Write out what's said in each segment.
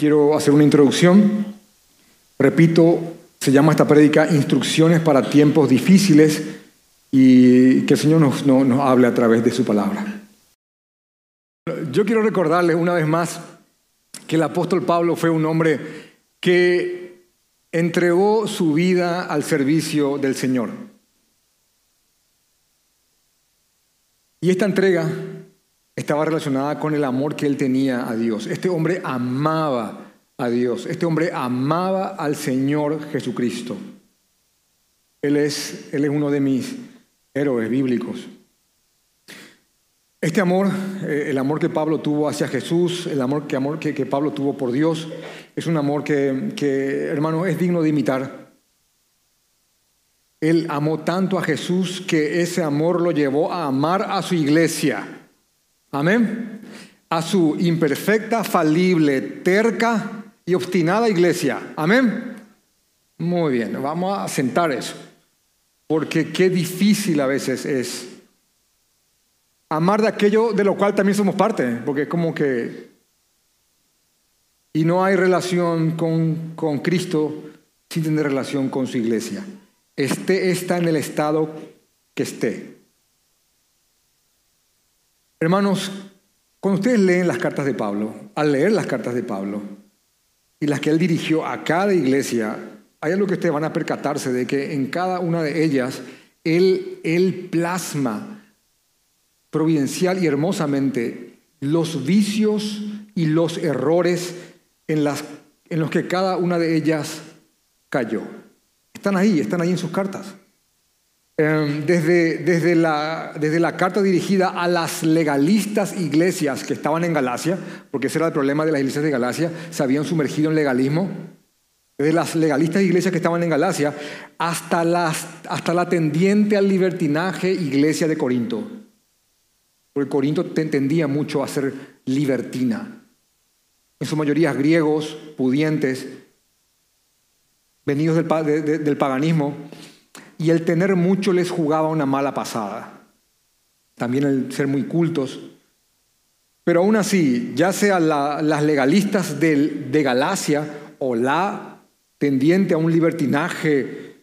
quiero hacer una introducción. Repito, se llama esta prédica Instrucciones para tiempos difíciles y que el Señor nos, nos hable a través de su palabra. Yo quiero recordarles una vez más que el apóstol Pablo fue un hombre que entregó su vida al servicio del Señor. Y esta entrega estaba relacionada con el amor que él tenía a Dios. Este hombre amaba a Dios. Este hombre amaba al Señor Jesucristo. Él es, él es uno de mis héroes bíblicos. Este amor, eh, el amor que Pablo tuvo hacia Jesús, el amor que, amor que, Pablo tuvo por Dios, es un amor que, que, hermano, es digno de imitar. Él amó tanto a Jesús que ese amor lo llevó a amar a su iglesia. Amén. A su imperfecta, falible, terca y obstinada iglesia. Amén. Muy bien, vamos a sentar eso. Porque qué difícil a veces es amar de aquello de lo cual también somos parte, porque es como que... Y no hay relación con, con Cristo sin tener relación con su iglesia. Este está en el estado que esté. Hermanos, cuando ustedes leen las cartas de Pablo, al leer las cartas de Pablo y las que él dirigió a cada iglesia, hay algo que ustedes van a percatarse de que en cada una de ellas él, plasma providencial y hermosamente los vicios y los errores en, en los que cada una de ellas cayó. Están ahí, están ahí en sus cartas. Em, desde, desde, la, desde la carta dirigida a las legalistas iglesias que estaban en Galacia, porque ese era el problema de las iglesias de Galacia, se habían sumergido en legalismo, desde las legalistas iglesias que estaban en Galacia hasta, las, hasta la tendiente al libertinaje iglesia de Corinto. Porque Corinto tendía mucho a ser libertina. En su mayoría griegos, pudientes, venidos del, del paganismo, y el tener mucho les jugaba una mala pasada. También el ser muy cultos. Pero aún así, ya sea las legalistas de Galacia o la tendiente a un libertinaje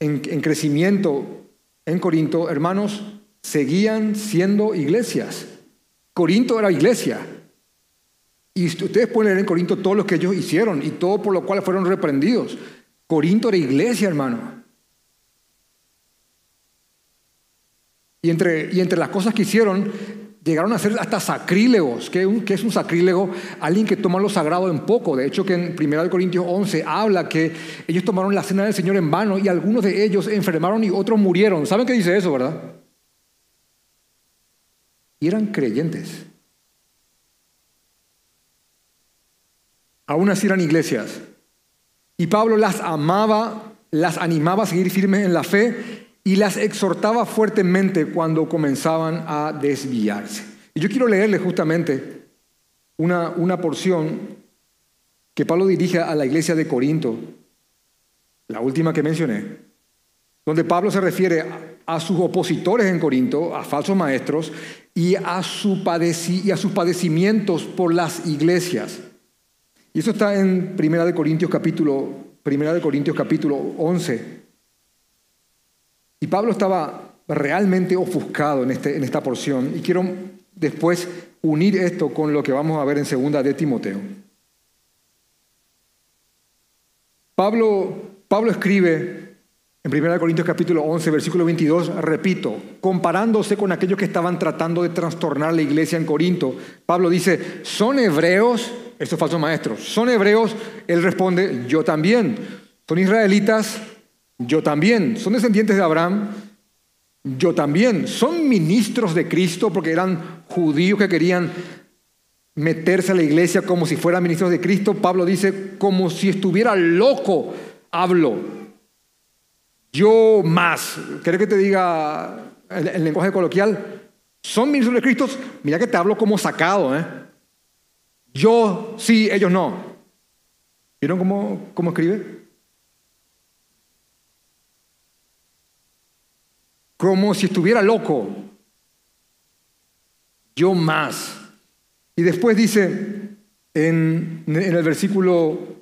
en, en crecimiento en Corinto, hermanos, seguían siendo iglesias. Corinto era iglesia. Y ustedes pueden leer en Corinto todo lo que ellos hicieron y todo por lo cual fueron reprendidos. Corinto era iglesia, hermano. Y entre, y entre las cosas que hicieron, llegaron a ser hasta sacrílegos. ¿Qué, es un sacrílego? Alguien que toma lo sagrado en poco. De hecho, que en 1 Corintios 11 habla que ellos tomaron la cena del Señor en vano y algunos de ellos enfermaron y otros murieron. ¿Saben qué dice eso, verdad? y eran creyentes. Aún así eran iglesias. Y Pablo las amaba, las animaba a seguir firmes en la fe y las exhortaba fuertemente cuando comenzaban a desviarse. Y yo quiero leerle justamente una, una porción que Pablo dirige a la iglesia de Corinto, la última que mencioné, donde Pablo se refiere a sus opositores en Corinto, a falsos maestros, y a, su a sus padecimientos por las iglesias. Y eso está en Primera de Corintios capítulo, Primera de Corintios capítulo 11. Y Pablo estaba realmente ofuscado en, este, en esta porción. Y quiero después unir esto con lo que vamos a ver en segunda de Timoteo. Pablo, Pablo escribe en 1 Corintios capítulo 11, versículo 22, repito, comparándose con aquellos que estaban tratando de trastornar la iglesia en Corinto, Pablo dice, ¿son hebreos? Estos falsos maestros, ¿son hebreos? Él responde, yo también. ¿Son israelitas? Yo también. ¿Son descendientes de Abraham? Yo también. ¿Son ministros de Cristo porque eran judíos que querían meterse a la iglesia como si fueran ministros de Cristo? Pablo dice, como si estuviera loco, hablo. Yo más, ¿querés que te diga el, lenguaje coloquial? Son ministros de Cristo, mira que te hablo como sacado, ¿eh? Yo sí, ellos no. ¿Vieron cómo, cómo escribe? Como si estuviera loco. Yo más. Y después dice, En, el versículo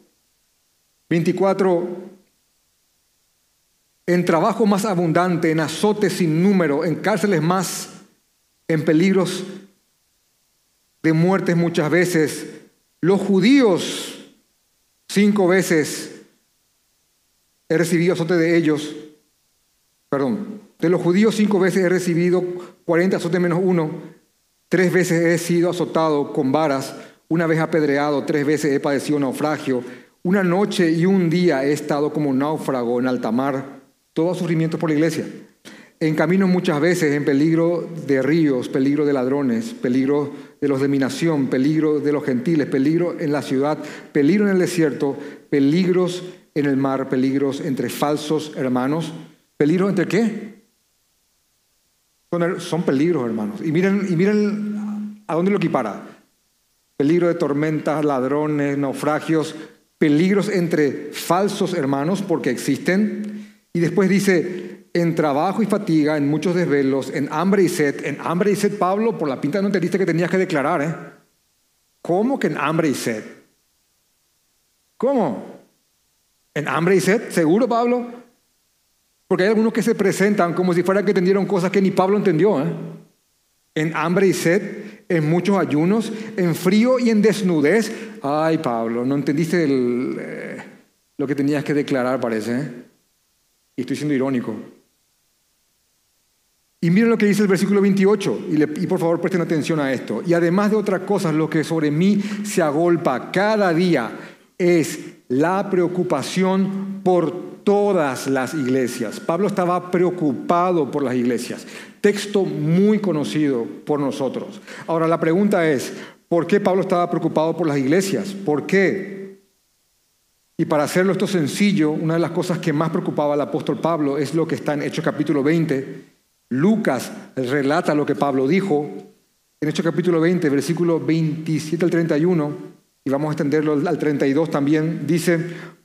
24, en trabajo más abundante, en azotes sin número, en cárceles más, en peligros de muertes muchas veces. Los judíos, cinco veces he recibido azote de ellos, perdón, de los judíos cinco veces he recibido 40 azotes menos uno, tres veces he sido azotado con varas, una vez apedreado, tres veces he padecido naufragio, una noche y un día he estado como náufrago en alta mar, todo sufrimiento por la iglesia. En camino muchas veces en peligro de ríos, peligro de ladrones, peligro de los de mi nación, peligro de los gentiles, peligro en la ciudad, peligro en el desierto, peligros en el mar, peligros entre falsos hermanos. ¿Peligro entre qué? Son, peligros, hermanos. Y miren, y miren a dónde lo equipara. Peligro de tormentas, ladrones, naufragios, peligros entre falsos hermanos, porque existen. Y después dice, en trabajo y fatiga, en muchos desvelos, en hambre y sed. En hambre y sed, Pablo, por la pinta no entendiste que tenías que declarar, ¿eh? ¿Cómo que en hambre y sed? ¿Cómo? ¿En hambre y sed? ¿Seguro, Pablo? Porque hay algunos que se presentan como si fuera que entendieron cosas que ni Pablo entendió, ¿eh? En hambre y sed, en muchos ayunos, en frío y en desnudez. Ay, Pablo, no entendiste eh, lo que tenías que declarar, parece. ¿eh? Y estoy siendo irónico. Y miren lo que dice el versículo 28, y, y, por favor presten atención a esto. Y además de otras cosas, lo que sobre mí se agolpa cada día es la preocupación por todas las iglesias. Pablo estaba preocupado por las iglesias. Texto muy conocido por nosotros. Ahora la pregunta es, ¿por qué Pablo estaba preocupado por las iglesias? ¿Por qué? Y para hacerlo esto sencillo, una de las cosas que más preocupaba al apóstol Pablo es lo que está en Hechos capítulo 20. Lucas relata lo que Pablo dijo en Hechos capítulo 20, versículo 27 al 31, y vamos a extenderlo al 32 también, dice,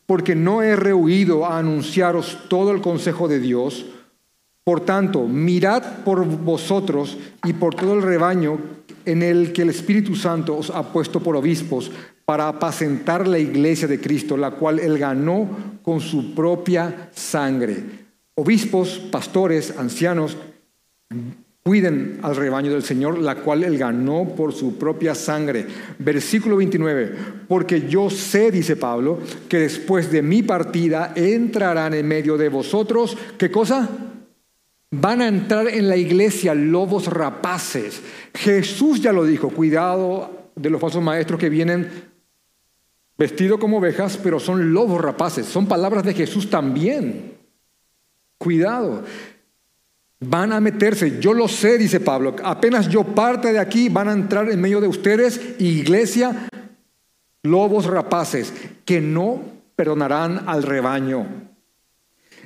porque no he rehuido a anunciaros todo el consejo de Dios, por tanto, mirad por vosotros y por todo el rebaño en el que el Espíritu Santo os ha puesto por obispos para apacentar la iglesia de Cristo, la cual él ganó con su propia sangre. Obispos, pastores, ancianos, cuiden al rebaño del Señor, la cual él ganó por su propia sangre. Versículo 29, porque yo sé, dice Pablo, que después de mi partida entrarán en medio de vosotros, ¿qué cosa? Van a entrar en la iglesia lobos rapaces. Jesús ya lo dijo, cuidado de los falsos maestros que vienen vestidos como ovejas, pero son lobos rapaces. Son palabras de Jesús también. Cuidado. Van a meterse, yo lo sé, dice Pablo, apenas yo parte de aquí, van a entrar en medio de ustedes, iglesia, lobos rapaces, que no perdonarán al rebaño.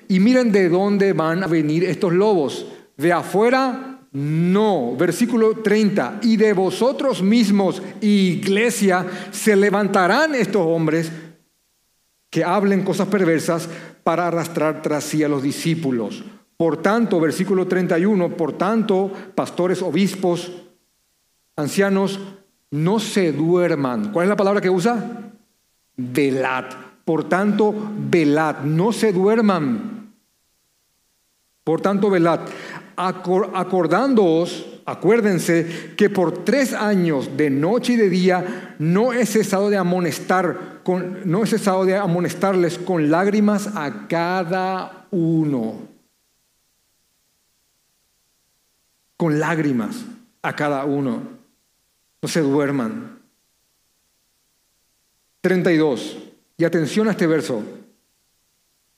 Y miren de dónde van a venir estos lobos. De afuera, no. Versículo 30. Y de vosotros mismos, iglesia, se levantarán estos hombres que hablen cosas perversas para arrastrar tras sí a los discípulos. Por tanto, versículo 31, por tanto, pastores, obispos, ancianos, no se duerman. ¿Cuál es la palabra que usa? Velad. Por tanto, velad, no se duerman. Por tanto, velad, acordándoos, acuérdense que por tres años de noche y de día no he cesado de amonestar, con, no he cesado de amonestarles con lágrimas a cada uno. Con lágrimas a cada uno. No se duerman. 32. Y atención a este verso.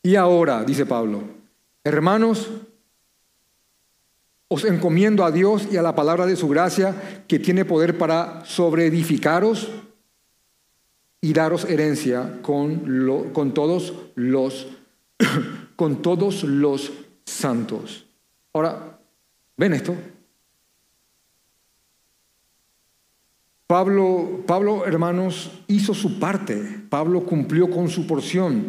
Y ahora, dice Pablo, hermanos, os encomiendo a Dios y a la palabra de su gracia que tiene poder para sobreedificaros y daros herencia con, con todos los con todos los santos. Ahora, ¿ven esto? Pablo, Pablo, hermanos, hizo su parte. Pablo cumplió con su porción.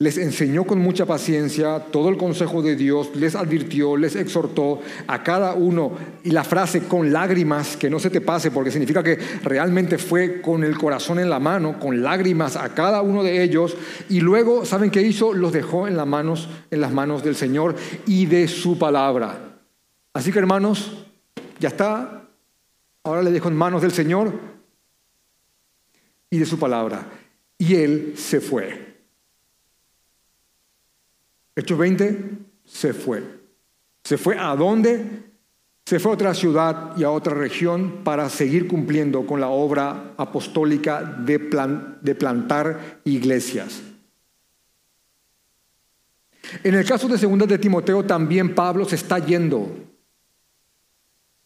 les enseñó con mucha paciencia todo el consejo de Dios, les advirtió, les exhortó a cada uno. Y la frase con lágrimas, que no se te pase, porque significa que realmente fue con el corazón en la mano, con lágrimas a cada uno de ellos. Y luego, ¿saben qué hizo? Los dejó en las manos, en las manos del Señor y de su palabra. Así que hermanos, ya está. Ahora le dejo en manos del Señor y de su palabra. Y él se fue. Hechos 20, se fue. ¿Se fue a dónde? Se fue a otra ciudad y a otra región para seguir cumpliendo con la obra apostólica de, de plantar iglesias. En el caso de Segunda de Timoteo también Pablo se está yendo,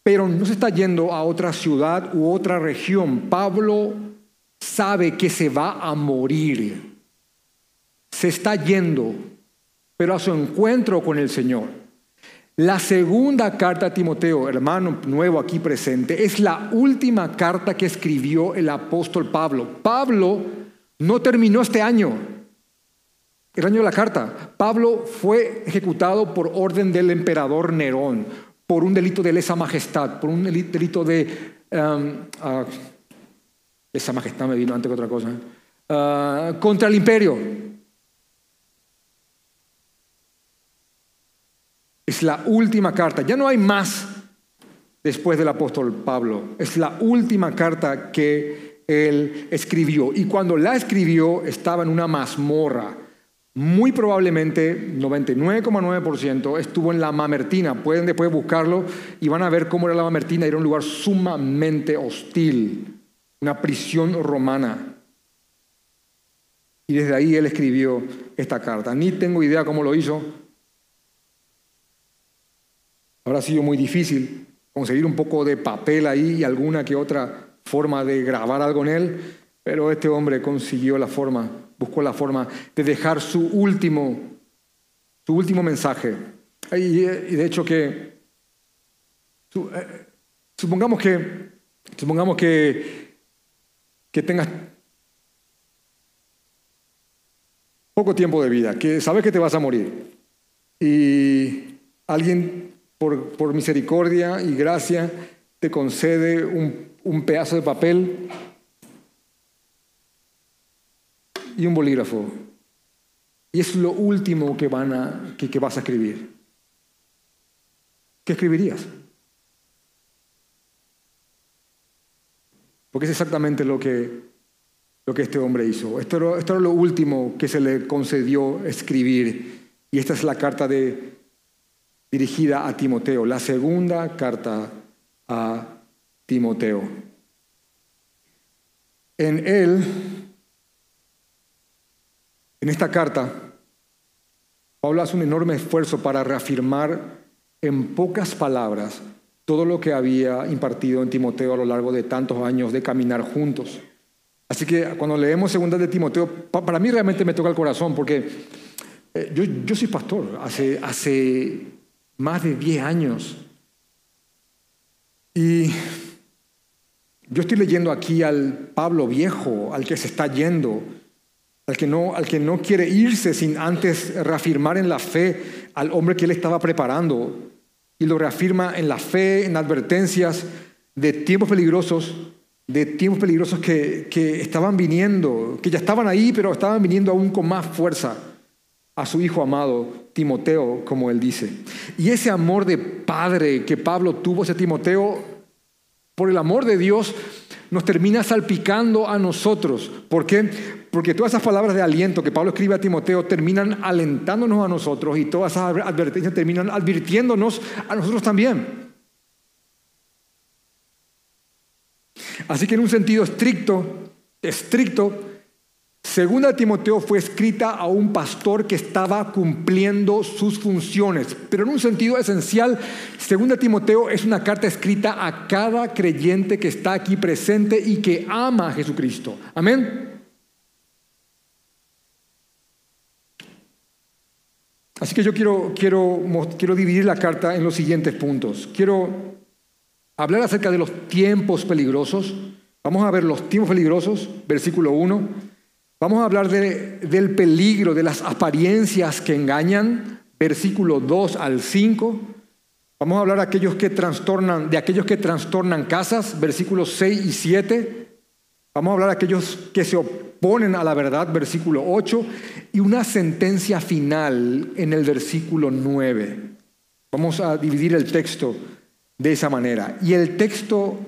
pero no se está yendo a otra ciudad u otra región. Pablo sabe que se va a morir. Se está yendo pero a su encuentro con el Señor. La segunda carta a Timoteo, hermano nuevo aquí presente, es la última carta que escribió el apóstol Pablo. Pablo no terminó este año, el año de la carta. Pablo fue ejecutado por orden del emperador Nerón, por un delito de lesa majestad, por un delito de... Um, uh, lesa majestad me vino antes que otra cosa. Uh, contra el imperio. Es la última carta. Ya no hay más después del apóstol Pablo. Es la última carta que él escribió. Y cuando la escribió estaba en una mazmorra. Muy probablemente, 99,9%, estuvo en la Mamertina. Pueden después buscarlo y van a ver cómo era la Mamertina. Era un lugar sumamente hostil, una prisión romana. Y desde ahí él escribió esta carta. Ni tengo idea cómo lo hizo, Habrá sido muy difícil conseguir un poco de papel ahí y alguna que otra forma de grabar algo en él, pero este hombre consiguió la forma, buscó la forma de dejar su último, su último mensaje. Y, de hecho que, eh, supongamos que, supongamos que, que tengas poco tiempo de vida, que sabes que te vas a morir y alguien por, misericordia y gracia, te concede un, pedazo de papel y un bolígrafo. Y es lo último que, van a, que, que vas a escribir. ¿Qué escribirías? Porque es exactamente lo que, lo que este hombre hizo. Esto era lo último que se le concedió escribir. Y esta es la carta de, dirigida a Timoteo, la segunda carta a Timoteo. En él, en esta carta, Pablo hace un enorme esfuerzo para reafirmar en pocas palabras todo lo que había impartido en Timoteo a lo largo de tantos años de caminar juntos. Así que cuando leemos segunda de Timoteo, para mí realmente me toca el corazón porque eh, yo, soy pastor. Hace más de 10 años. Y yo estoy leyendo aquí al Pablo viejo, al que se está yendo, al que no, al que no quiere irse sin antes reafirmar en la fe al hombre que él estaba preparando. Y lo reafirma en la fe, en advertencias de tiempos peligrosos, de tiempos peligrosos que, que estaban viniendo, que ya estaban ahí, pero estaban viniendo aún con más fuerza a su hijo amado Timoteo, como él dice. Y ese amor de padre que Pablo tuvo ese Timoteo, por el amor de Dios, nos termina salpicando a nosotros. ¿Por qué? Porque todas esas palabras de aliento que Pablo escribe a Timoteo terminan alentándonos a nosotros y todas esas advertencias terminan advirtiéndonos a nosotros también. Así que en un sentido estricto, estricto, Segunda Timoteo fue escrita a un pastor que estaba cumpliendo sus funciones, pero en un sentido esencial, Segunda Timoteo es una carta escrita a cada creyente que está aquí presente y que ama a Jesucristo. Amén. Así que yo quiero, quiero, quiero dividir la carta en los siguientes puntos. Quiero hablar acerca de los tiempos peligrosos. Vamos a ver los tiempos peligrosos, versículo 1. Vamos a hablar del peligro, de las apariencias que engañan, versículo 2 al 5. Vamos a hablar de aquellos que trastornan, de aquellos que trastornan casas, versículos 6 y 7. Vamos a hablar de aquellos que se oponen a la verdad, versículo 8, y una sentencia final en el versículo 9. Vamos a dividir el texto de esa manera. Y el texto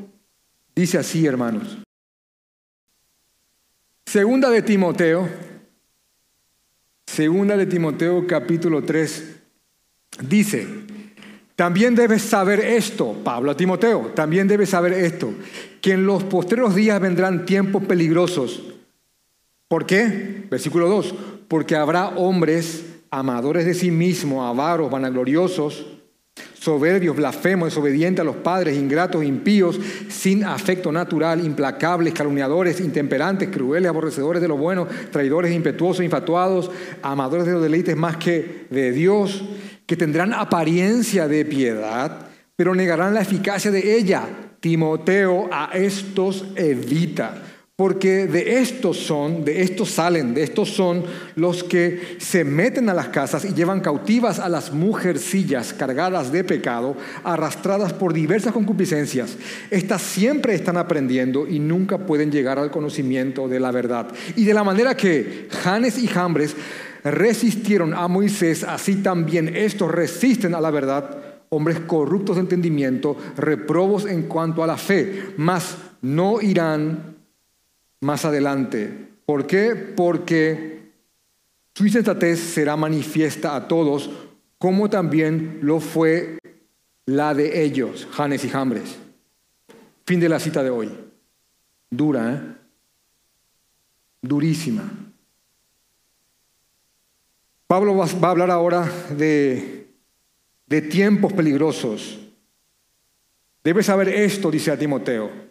dice así, hermanos. Segunda de Timoteo, segunda de Timoteo capítulo 3, dice, también debes saber esto, Pablo a Timoteo, también debes saber esto, que en los posteros días vendrán tiempos peligrosos. ¿Por qué? Versículo 2, porque habrá hombres amadores de sí mismos, avaros, vanagloriosos, soberbios, blasfemos, desobedientes a los padres, ingratos, impíos, sin afecto natural, implacables, calumniadores, intemperantes, crueles, aborrecedores de lo bueno, traidores, impetuosos, infatuados, amadores de los deleites más que de Dios, que tendrán apariencia de piedad, pero negarán la eficacia de ella. Timoteo a estos evita porque de estos son, de estos salen, de estos son los que se meten a las casas y llevan cautivas a las mujercillas cargadas de pecado, arrastradas por diversas concupiscencias. Estas siempre están aprendiendo y nunca pueden llegar al conocimiento de la verdad. Y de la manera que Janes y Jambres resistieron a Moisés, así también estos resisten a la verdad, hombres corruptos de entendimiento, reprobos en cuanto a la fe, mas no irán más adelante. ¿Por qué? Porque su insensatez será manifiesta a todos, como también lo fue la de ellos, Janes y Jambres. Fin de la cita de hoy. Dura, ¿eh? Durísima. Pablo va a hablar ahora de, de tiempos peligrosos. Debes saber esto, dice a Timoteo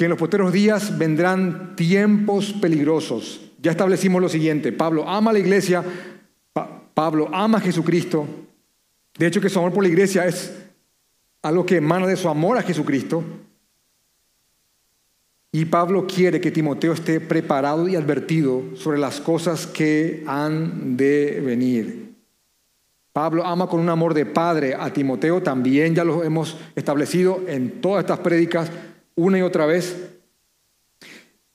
que en los posteros días vendrán tiempos peligrosos. Ya establecimos lo siguiente, Pablo ama a la iglesia, Pablo ama a Jesucristo. De hecho que su amor por la iglesia es algo que emana de su amor a Jesucristo. Y Pablo quiere que Timoteo esté preparado y advertido sobre las cosas que han de venir. Pablo ama con un amor de padre a Timoteo, también ya lo hemos establecido en todas estas prédicas una y otra vez.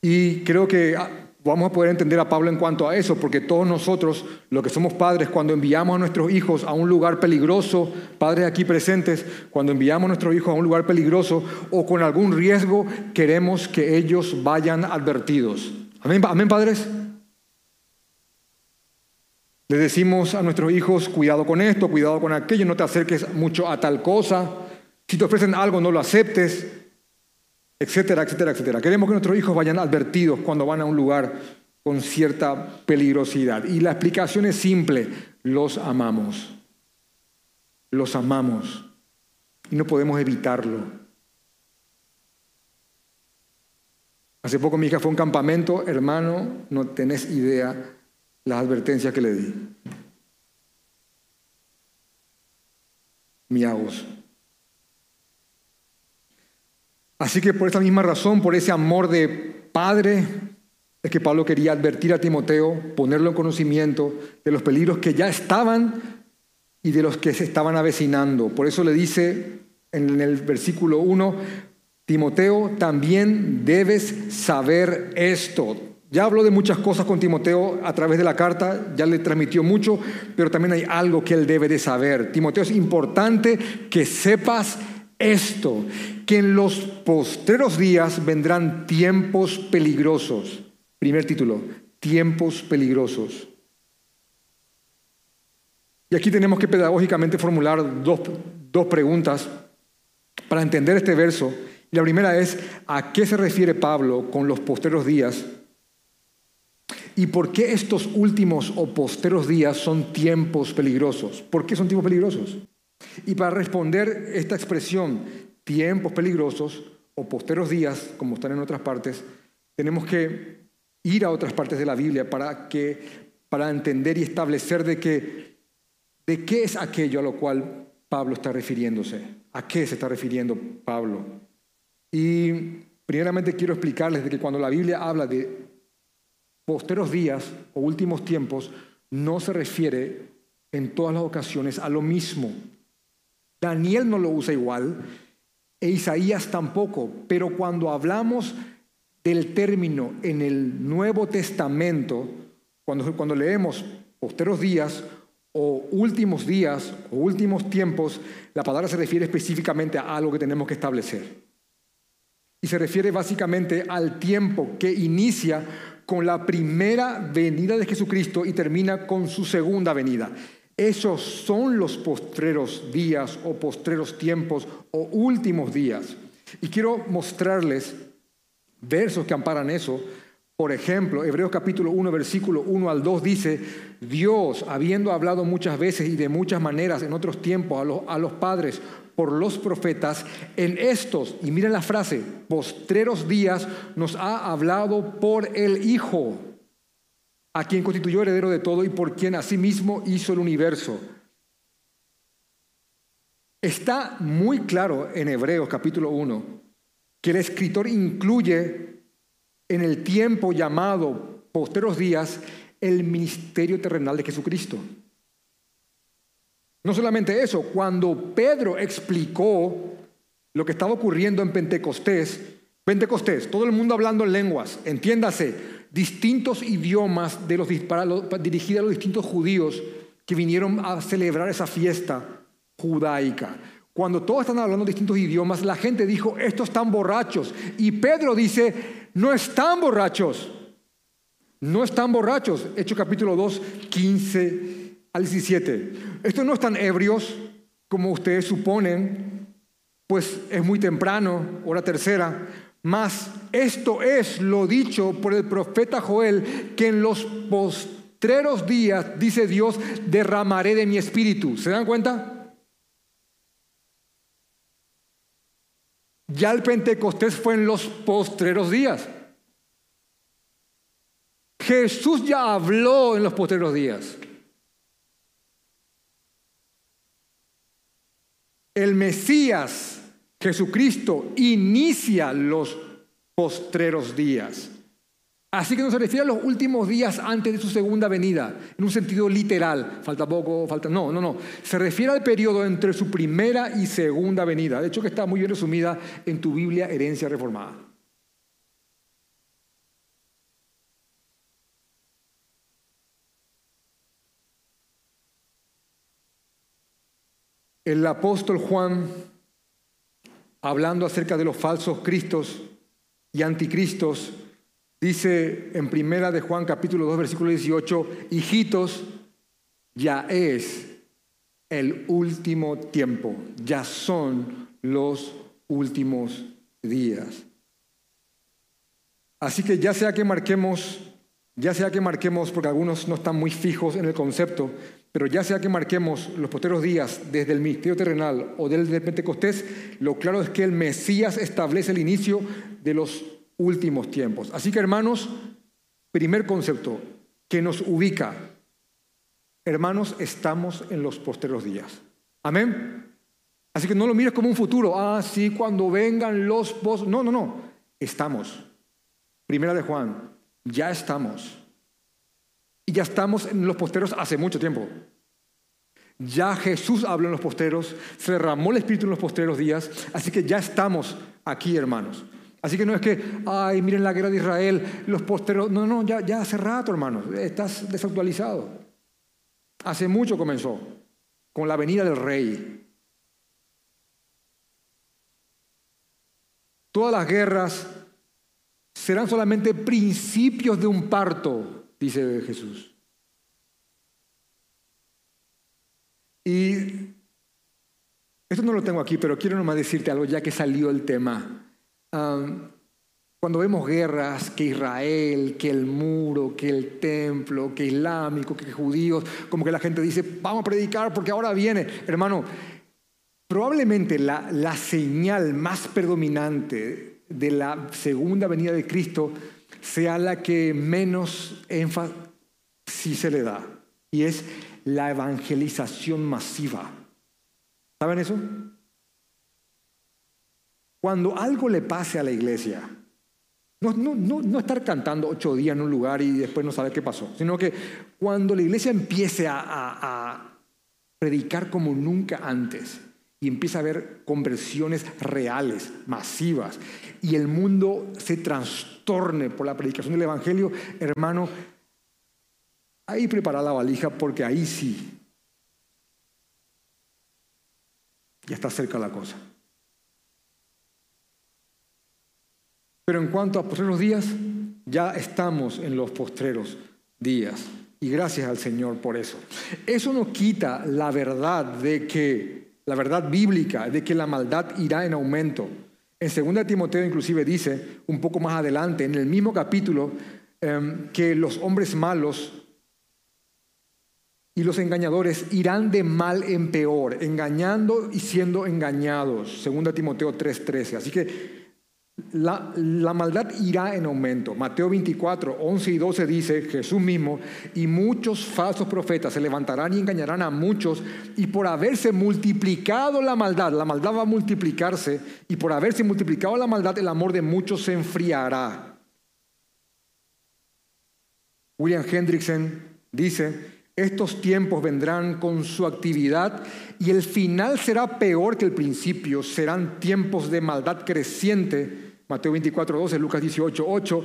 Y creo que ah, vamos a poder entender a Pablo en cuanto a eso, porque todos nosotros, los que somos padres, cuando enviamos a nuestros hijos a un lugar peligroso, padres aquí presentes, cuando enviamos a nuestros hijos a un lugar peligroso o con algún riesgo, queremos que ellos vayan advertidos. Amén, amén padres. Les decimos a nuestros hijos, cuidado con esto, cuidado con aquello, no te acerques mucho a tal cosa. Si te ofrecen algo, no lo aceptes etcétera, etcétera, etcétera. Queremos que nuestros hijos vayan advertidos cuando van a un lugar con cierta peligrosidad. Y la explicación es simple, los amamos. Los amamos. Y no podemos evitarlo. Hace poco mi hija fue a un campamento, hermano, no tenés idea las advertencias que le di. Miagos. Así que por esta misma razón, por ese amor de padre, es que Pablo quería advertir a Timoteo, ponerlo en conocimiento de los peligros que ya estaban y de los que se estaban avecinando. Por eso le dice en el versículo 1, Timoteo, también debes saber esto. Ya habló de muchas cosas con Timoteo a través de la carta, ya le transmitió mucho, pero también hay algo que él debe de saber. Timoteo, es importante que sepas esto, que en los postreros días vendrán tiempos peligrosos. Primer título, tiempos peligrosos. Y aquí tenemos que pedagógicamente formular dos, dos preguntas para entender este verso. Y la primera es, ¿a qué se refiere Pablo con los posteros días? ¿Y por qué estos últimos o posteros días son tiempos peligrosos? ¿Por qué son tiempos peligrosos? Y para responder esta expresión, tiempos peligrosos o posteros días, como están en otras partes, tenemos que ir a otras partes de la Biblia para, que, para entender y establecer de, que, de qué es aquello a lo cual Pablo está refiriéndose. ¿A qué se está refiriendo Pablo? Y primeramente quiero explicarles de que cuando la Biblia habla de posteros días o últimos tiempos no se refiere en todas las ocasiones a lo mismo. Daniel no lo usa igual e Isaías tampoco, pero cuando hablamos del término en el Nuevo Testamento, cuando, cuando leemos posteros días o últimos días o últimos tiempos, la palabra se refiere específicamente a algo que tenemos que establecer. Y se refiere básicamente al tiempo que inicia con la primera venida de Jesucristo y termina con su segunda venida. Esos son los postreros días o postreros tiempos o últimos días. Y quiero mostrarles versos que amparan eso. Por ejemplo, Hebreos capítulo 1, versículo 1 al 2 dice, Dios, habiendo hablado muchas veces y de muchas maneras en otros tiempos a los, a los padres por los profetas, en estos, y miren la frase, postreros días nos ha hablado por el Hijo, a quien constituyó heredero de todo y por quien asimismo hizo el universo. Está muy claro en Hebreos capítulo 1 que el escritor incluye en el tiempo llamado posteros días el ministerio terrenal de Jesucristo. No solamente eso, cuando Pedro explicó lo que estaba ocurriendo en Pentecostés, Pentecostés, todo el mundo hablando en lenguas, entiéndase, distintos idiomas de los, dirigidos a los distintos judíos que vinieron a celebrar esa fiesta judaica. Cuando todos están hablando distintos idiomas, la gente dijo, estos están borrachos. Y Pedro dice, no están borrachos. No están borrachos. Hecho capítulo 2, 15 al 17. Estos no están ebrios como ustedes suponen, pues es muy temprano, hora tercera. Mas esto es lo dicho por el profeta Joel, que en los postreros días, dice Dios, derramaré de mi espíritu. ¿Se dan cuenta? Ya el Pentecostés fue en los postreros días. Jesús ya habló en los postreros días. El Mesías, Jesucristo, inicia los postreros días. Así que no se refiere a los últimos días antes de su segunda venida, en un sentido literal. Falta poco, falta... No, no, no. Se refiere al periodo entre su primera y segunda venida. De hecho, que está muy bien resumida en tu Biblia Herencia Reformada. El apóstol Juan, hablando acerca de los falsos cristos y anticristos, dice en primera de Juan capítulo 2 versículo 18, hijitos, ya es el último tiempo, ya son los últimos días. Así que ya sea que marquemos, ya sea que marquemos, porque algunos no están muy fijos en el concepto, pero ya sea que marquemos los posteros días desde el ministerio terrenal o desde el Pentecostés, lo claro es que el Mesías establece el inicio de los últimos tiempos. Así que hermanos, primer concepto que nos ubica, hermanos, estamos en los posteros días. Amén. Así que no lo mires como un futuro. Ah, sí, cuando vengan los post... No, no, no. Estamos. Primera de Juan. Ya estamos. Y ya estamos en los posteros hace mucho tiempo. Ya Jesús habló en los posteros, se derramó el Espíritu en los posteros días, así que ya estamos aquí, hermanos. Así que no es que, ay, miren la guerra de Israel, los posteros. No, no, ya, ya hace rato, hermanos, estás desactualizado. Hace mucho comenzó, con la venida del rey. Todas las guerras serán solamente principios de un parto dice Jesús. Y esto no lo tengo aquí, pero quiero nomás decirte algo ya que salió el tema. cuando vemos guerras, que Israel, que el muro, que el templo, que islámico, que judíos, como que la gente dice, vamos a predicar porque ahora viene. Hermano, probablemente la, la señal más predominante de la segunda venida de Cristo sea la que menos énfasis se le da, y es la evangelización masiva. ¿Saben eso? Cuando algo le pase a la iglesia, No, no, no, no, estar cantando ocho días en un lugar y después no saber qué pasó, sino que cuando la iglesia empiece a, a, predicar como nunca antes y empieza a haber conversiones reales, masivas, y el mundo se trastorne por la predicación del Evangelio, hermano, ahí prepara la valija porque ahí sí ya está cerca la cosa. Pero en cuanto a postreros días, ya estamos en los postreros días. Y gracias al Señor por eso. Eso no quita la verdad de que, la verdad bíblica, de que la maldad irá en aumento. En 2 Timoteo inclusive dice, un poco más adelante, en el mismo capítulo, em, que los hombres malos y los engañadores irán de mal en peor, engañando y siendo engañados. 2 Timoteo 3:13. Así que la, maldad irá en aumento. Mateo 24, 11 y 12 dice Jesús mismo, y muchos falsos profetas se levantarán y engañarán a muchos, y por haberse multiplicado la maldad, la maldad va a multiplicarse, y por haberse multiplicado la maldad, el amor de muchos se enfriará. William Hendrickson dice, estos tiempos vendrán con su actividad y el final será peor que el principio. Serán tiempos de maldad creciente, Mateo 24, 12, Lucas 18, 8,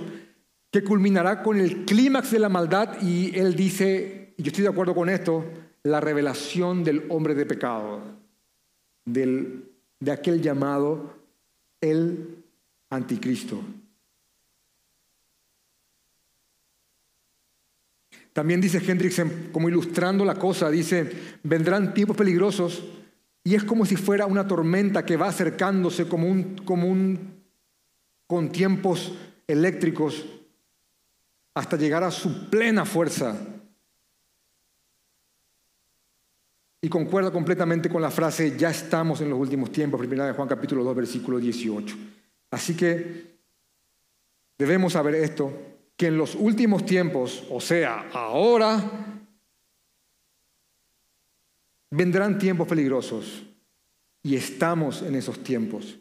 que culminará con el clímax de la maldad y él dice, y yo estoy de acuerdo con esto, la revelación del hombre de pecado, del, de aquel llamado el anticristo. También dice Hendrickson, como ilustrando la cosa, dice, vendrán tiempos peligrosos y es como si fuera una tormenta que va acercándose como un, como un con tiempos eléctricos hasta llegar a su plena fuerza. Y concuerda completamente con la frase, ya estamos en los últimos tiempos, primera de Juan capítulo 2, versículo 18. Así que debemos saber esto, que en los últimos tiempos, o sea, ahora, vendrán tiempos peligrosos y estamos en esos tiempos.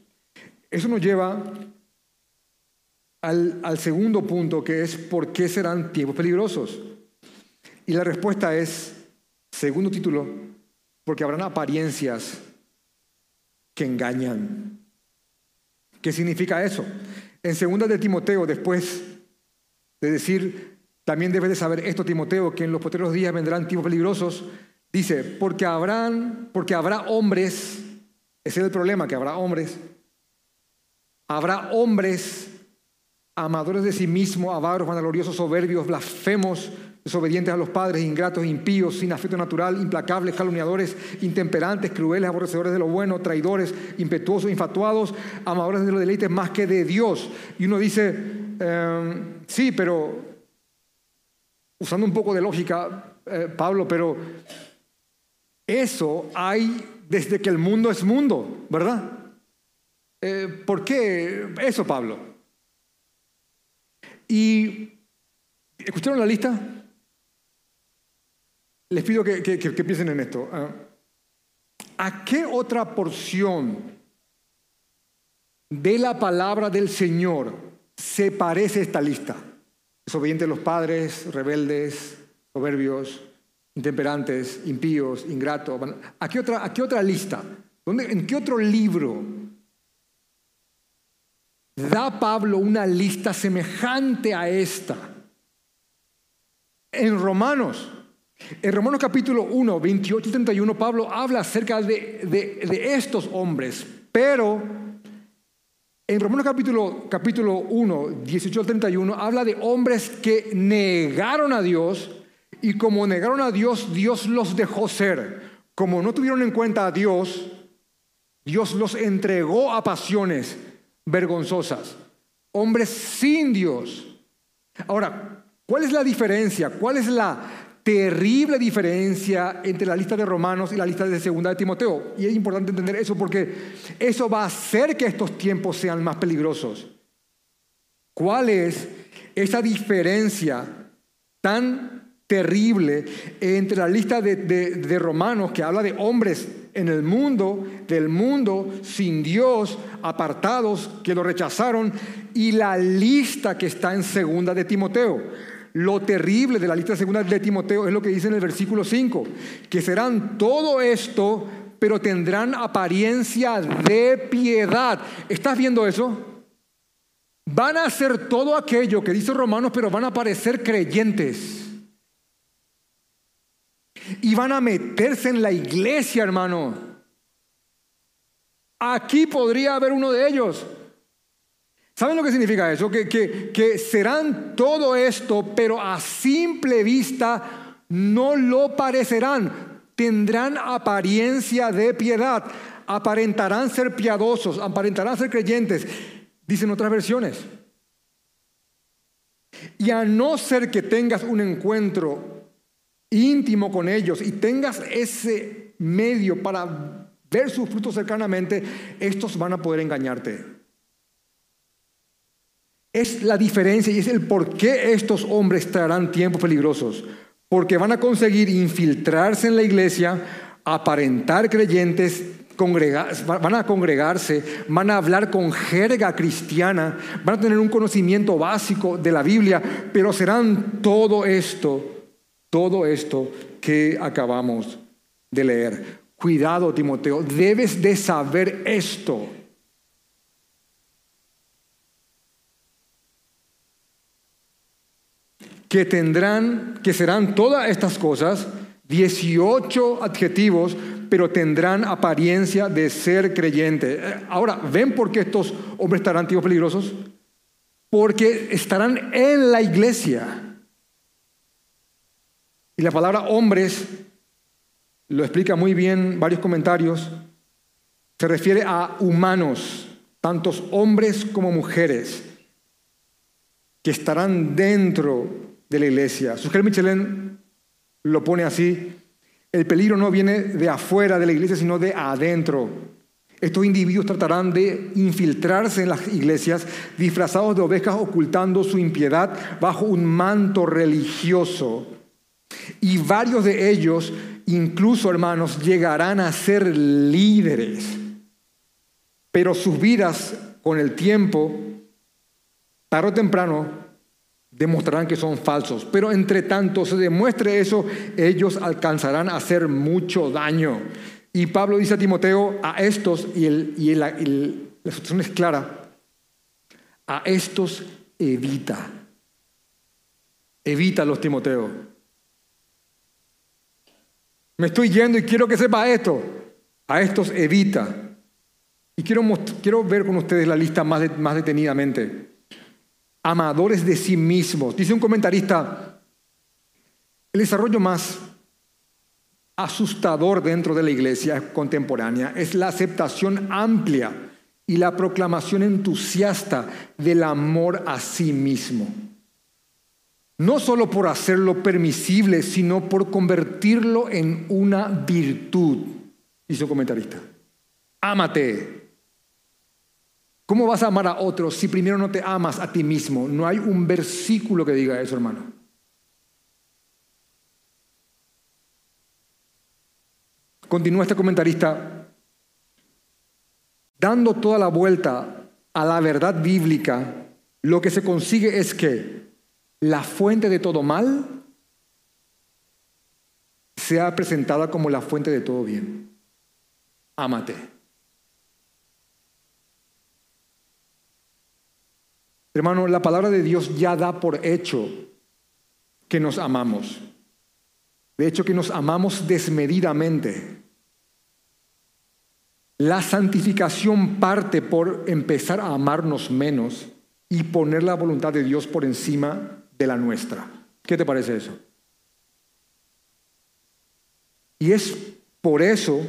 Eso nos lleva al, segundo punto, que es ¿por qué serán tiempos peligrosos? Y la respuesta es, segundo título, porque habrán apariencias que engañan. ¿Qué significa eso? En segunda de Timoteo, después de decir, también debes de saber esto, Timoteo, que en los posteriores días vendrán tiempos peligrosos. Dice, porque habrán, porque habrá hombres, ese es el problema, que habrá hombres, habrá hombres amadores de sí mismos, avaros, vanagloriosos, soberbios, blasfemos, desobedientes a los padres, ingratos, impíos, sin afecto natural, implacables, calumniadores, intemperantes, crueles, aborrecedores de lo bueno, traidores, impetuosos, infatuados, amadores de los deleites más que de Dios. Y uno dice, em, sí, pero usando un poco de lógica, eh, Pablo, pero eso hay desde que el mundo es mundo, ¿verdad? Eh, ¿Por qué eso, Pablo? Y, ¿escucharon la lista? Les pido que, piensen en esto. ¿ah? ¿A qué otra porción de la palabra del Señor se parece esta lista? Desobedientes los padres, rebeldes, soberbios, intemperantes, impíos, ingratos. ¿A qué otra, a qué otra lista? ¿Dónde, ¿En qué otro libro da Pablo una lista semejante a esta? En Romanos. En Romanos capítulo 1, 28 y 31, Pablo habla acerca de, de, estos hombres, pero en Romanos capítulo, capítulo 1, 18 al 31, habla de hombres que negaron a Dios y como negaron a Dios, Dios los dejó ser. Como no tuvieron en cuenta a Dios, Dios los entregó a pasiones vergonzosas. Hombres sin Dios. Ahora, ¿cuál es la diferencia? ¿Cuál es la terrible diferencia entre la lista de Romanos y la lista de Segunda de Timoteo? Y es importante entender eso porque eso va a hacer que estos tiempos sean más peligrosos. ¿Cuál es esa diferencia tan terrible entre la lista de, de Romanos que habla de hombres en el mundo, del mundo, sin Dios, apartados, que lo rechazaron, y la lista que está en segunda de Timoteo. Lo terrible de la lista segunda de Timoteo es lo que dice en el versículo 5, que serán todo esto, pero tendrán apariencia de piedad. ¿Estás viendo eso? Van a hacer todo aquello que dice Romanos, pero van a parecer creyentes. Y van a meterse en la iglesia, hermano. Aquí podría haber uno de ellos. ¿Saben lo que significa eso? Que, que, serán todo esto, pero a simple vista no lo parecerán. Tendrán apariencia de piedad, aparentarán ser piadosos, aparentarán ser creyentes, dicen otras versiones. Y a no ser que tengas un encuentro íntimo con ellos y tengas ese medio para ver sus frutos cercanamente, estos van a poder engañarte. Es la diferencia y es el por qué estos hombres traerán tiempos peligrosos. Porque van a conseguir infiltrarse en la iglesia, aparentar creyentes, van a congregarse, van a hablar con jerga cristiana, van a tener un conocimiento básico de la Biblia, pero serán todo esto, todo esto que acabamos de leer. Cuidado, Timoteo, debes de saber esto. que tendrán, que serán todas estas cosas, 18 adjetivos, pero tendrán apariencia de ser creyente. Eh, ahora, ¿ven por qué estos hombres estarán tíos peligrosos? Porque estarán en la iglesia. Y la palabra hombres lo explica muy bien varios comentarios. Se refiere a humanos, tantos hombres como mujeres, que estarán dentro de la iglesia. Suger Michelin lo pone así, el peligro no viene de afuera de la iglesia, sino de adentro. Estos individuos tratarán de infiltrarse en las iglesias disfrazados de ovejas ocultando su impiedad bajo un manto religioso. Y varios de ellos, incluso hermanos, llegarán a ser líderes. Pero sus vidas con el tiempo, tarde o temprano, demostrarán que son falsos. Pero entre tanto se demuestre eso, ellos alcanzarán a hacer mucho daño. Y Pablo dice a Timoteo, a estos, y, el, y la situación es clara, a estos evita. Evítalos, Timoteo. Me estoy yendo y quiero que sepa esto. A estos evita. Y quiero, quiero ver con ustedes la lista más, más detenidamente amadores de sí mismos. Dice un comentarista, el desarrollo más asustador dentro de la iglesia contemporánea es la aceptación amplia y la proclamación entusiasta del amor a sí mismo. No solo por hacerlo permisible, sino por convertirlo en una virtud, dice un comentarista. Ámate, ¿Cómo vas a amar a otros si primero no te amas a ti mismo? No hay un versículo que diga eso, hermano. Continúa este comentarista dando toda la vuelta a la verdad bíblica, lo que se consigue es que la fuente de todo mal sea presentada como la fuente de todo bien. Ámate. Hermano, la palabra de Dios ya da por hecho que nos amamos. De hecho, que nos amamos desmedidamente. La santificación parte por empezar a amarnos menos y poner la voluntad de Dios por encima de la nuestra. ¿Qué te parece eso? Y es por eso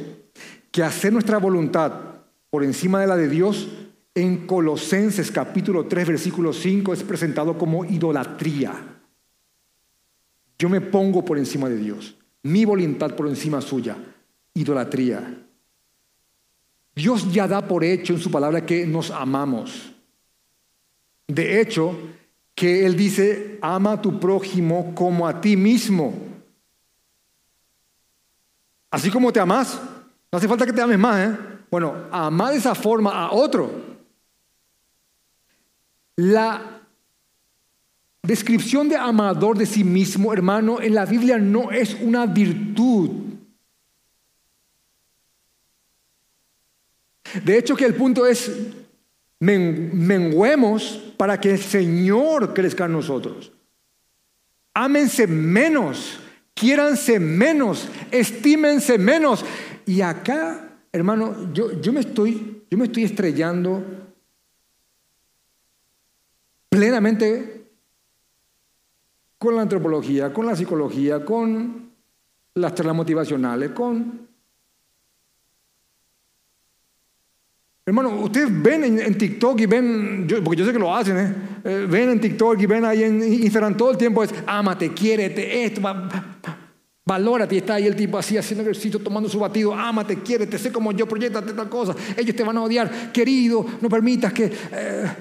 que hacer nuestra voluntad por encima de la de Dios en Colosenses capítulo 3, versículo 5 es presentado como idolatría. Yo me pongo por encima de Dios, mi voluntad por encima suya, idolatría. Dios ya da por hecho en su palabra que nos amamos. De hecho, que Él dice, ama a tu prójimo como a ti mismo. Así como te amas, No hace falta que te ames más, ¿eh? Bueno, amar de esa forma a otro. La descripción de amador de sí mismo, hermano, en la Biblia no es una virtud. De hecho, que el punto es, menguemos para que el Señor crezca en nosotros. Ámense menos, quiéranse menos, estímense menos. Y acá hermano, yo, yo, me estoy, yo me estoy estrellando plenamente con la antropología, con la psicología, con las charlas motivacionales, con... Hermano, ustedes ven en, TikTok y ven, porque yo sé que lo hacen, ¿eh? ¿eh? ven en TikTok y ven ahí en Instagram todo el tiempo es, ámate, quiérete, esto, va, Valórate y está ahí el tipo así haciendo ejercicio, tomando su batido. Ámate, quiérete, sé como yo, proyectate tal cosa. Ellos te van a odiar. Querido, no permitas que... Eh,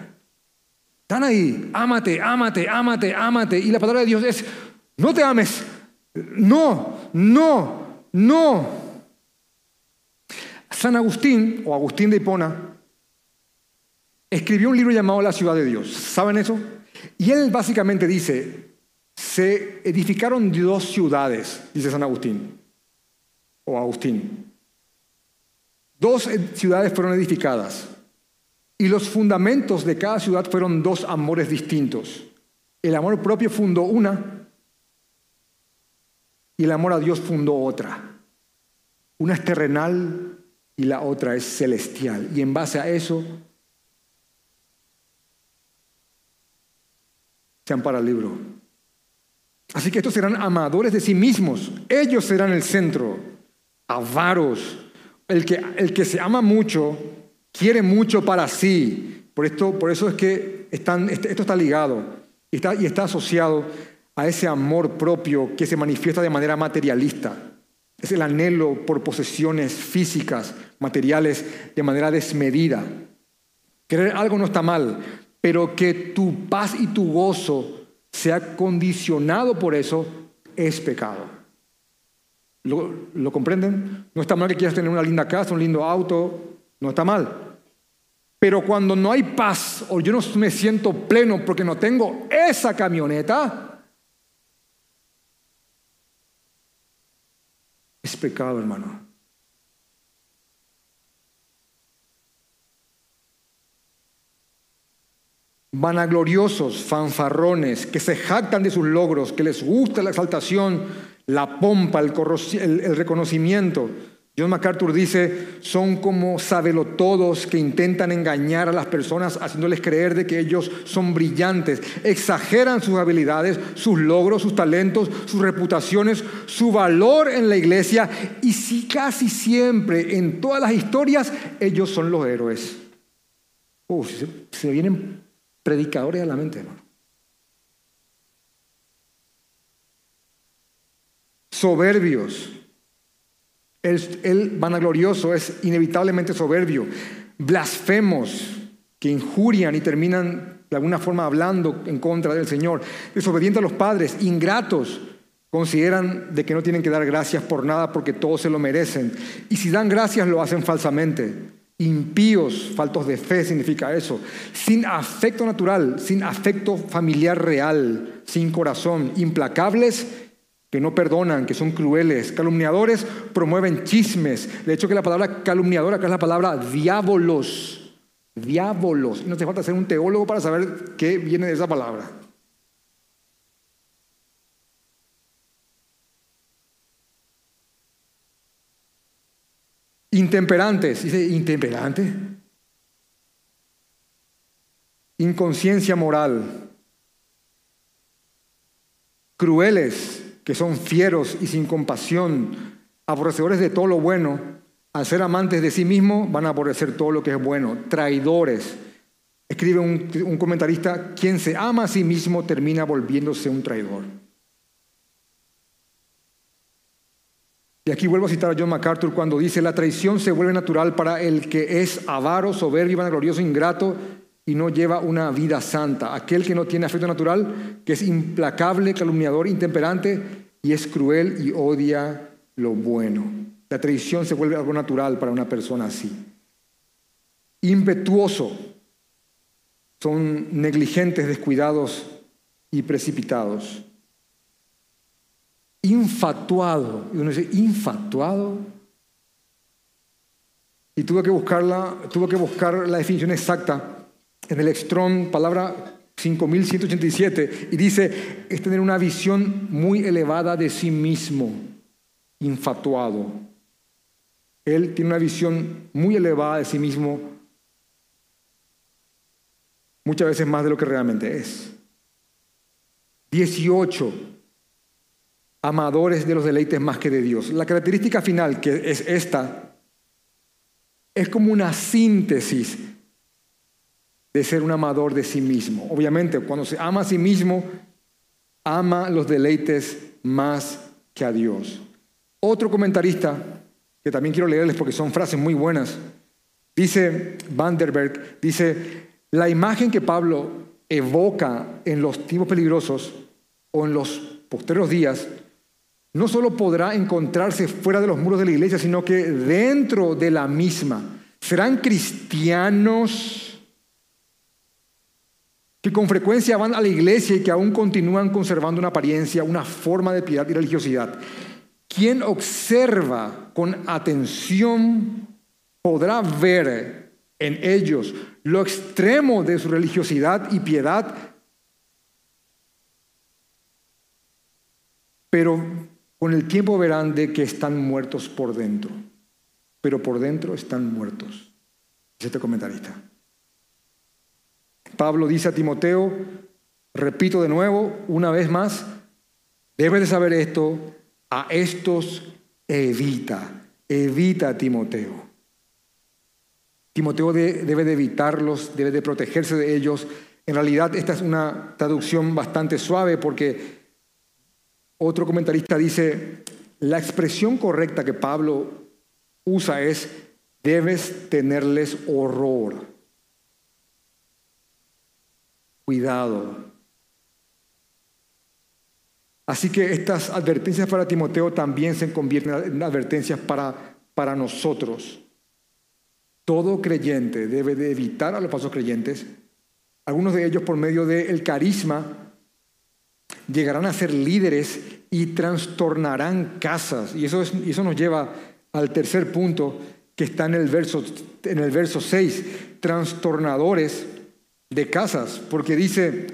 están ahí. Ámate, ámate, ámate, ámate. Y la palabra de Dios es, no te ames. No, no, no. San Agustín, o Agustín de Hipona, escribió un libro llamado La ciudad de Dios. ¿Saben eso? Y él básicamente dice, se edificaron dos ciudades, dice San Agustín, o Agustín. Dos ciudades fueron edificadas y los fundamentos de cada ciudad fueron dos amores distintos. El amor propio fundó una y el amor a Dios fundó otra. Una es terrenal y la otra es celestial. Y en base a eso se ampara el libro. Así que estos serán amadores de sí mismos. Ellos serán el centro. Avaros. El que, el que se ama mucho, quiere mucho para sí. Por, esto, por eso es que están, este, esto está ligado y está, y está asociado a ese amor propio que se manifiesta de manera materialista. Es el anhelo por posesiones físicas, materiales, de manera desmedida. Querer algo no está mal, pero que tu paz y tu gozo sea condicionado por eso, es pecado. ¿Lo, comprenden? No está mal que quieras tener una linda casa, un lindo auto, no está mal. Pero cuando no hay paz o yo no me siento pleno porque no tengo esa camioneta, es pecado, hermano. Vanagloriosos, fanfarrones, que se jactan de sus logros, que les gusta la exaltación, la pompa, el, reconocimiento. John MacArthur dice, son como sabelotodos que intentan engañar a las personas haciéndoles creer de que ellos son brillantes. Exageran sus habilidades, sus logros, sus talentos, sus reputaciones, su valor en la iglesia y si casi siempre en todas las historias ellos son los héroes. Uf, se, se vienen predicadores a la mente, hermano. Soberbios. El, vanaglorioso es inevitablemente soberbio. Blasfemos que injurian y terminan de alguna forma hablando en contra del Señor. Desobedientes a los padres, ingratos, consideran de que no tienen que dar gracias por nada porque todos se lo merecen. Y si dan gracias lo hacen falsamente. Impíos, faltos de fe significa eso. Sin afecto natural, sin afecto familiar real, sin corazón. Implacables, que no perdonan, que son crueles. Calumniadores, promueven chismes. De hecho que la palabra calumniador acá es la palabra diábolos. Diábolos. No te falta ser un teólogo para saber qué viene de esa palabra. Intemperantes, dice intemperante. Inconsciencia moral. Crueles, que son fieros y sin compasión, aborrecedores de todo lo bueno, al ser amantes de sí mismos van a aborrecer todo lo que es bueno. Traidores. Escribe un, un comentarista, quien se ama a sí mismo termina volviéndose un traidor. Y aquí vuelvo a citar a John MacArthur cuando dice, la traición se vuelve natural para el que es avaro, soberbio, vanaglorioso, ingrato y no lleva una vida santa. Aquel que no tiene afecto natural, que es implacable, calumniador, intemperante y es cruel y odia lo bueno. La traición se vuelve algo natural para una persona así. Impetuoso. Son negligentes, descuidados y precipitados. Infatuado. Y uno dice, infatuado. Y tuve que buscarla, tuve que buscar la definición exacta en el Strong, palabra 5187, y dice, es tener una visión muy elevada de sí mismo, infatuado. Él tiene una visión muy elevada de sí mismo, muchas veces más de lo que realmente es. 18. Amadores de los deleites más que de Dios. La característica final, que es esta, es como una síntesis de ser un amador de sí mismo. Obviamente, cuando se ama a sí mismo, ama los deleites más que a Dios. Otro comentarista, que también quiero leerles porque son frases muy buenas, dice Vanderberg, dice, la imagen que Pablo evoca en los tiempos peligrosos o en los posteriores días, no solo podrá encontrarse fuera de los muros de la iglesia, sino que dentro de la misma. Serán cristianos que con frecuencia van a la iglesia y que aún continúan conservando una apariencia, una forma de piedad y religiosidad. Quien observa con atención podrá ver en ellos lo extremo de su religiosidad y piedad, pero con el tiempo verán de que están muertos por dentro, pero por dentro están muertos. Es este comentarista. Pablo dice a Timoteo, repito de nuevo, una vez más, debes de saber esto, a estos evita, evita Timoteo. Timoteo debe de evitarlos, debe de protegerse de ellos. En realidad esta es una traducción bastante suave porque otro comentarista dice, la expresión correcta que Pablo usa es, debes tenerles horror. Cuidado. Así que estas advertencias para Timoteo también se convierten en advertencias para, para nosotros. Todo creyente debe de evitar a los falsos creyentes. Algunos de ellos por medio del carisma llegarán a ser líderes y trastornarán casas. Y eso, eso nos lleva al tercer punto que está en el, verso, en el verso 6, trastornadores de casas, porque dice,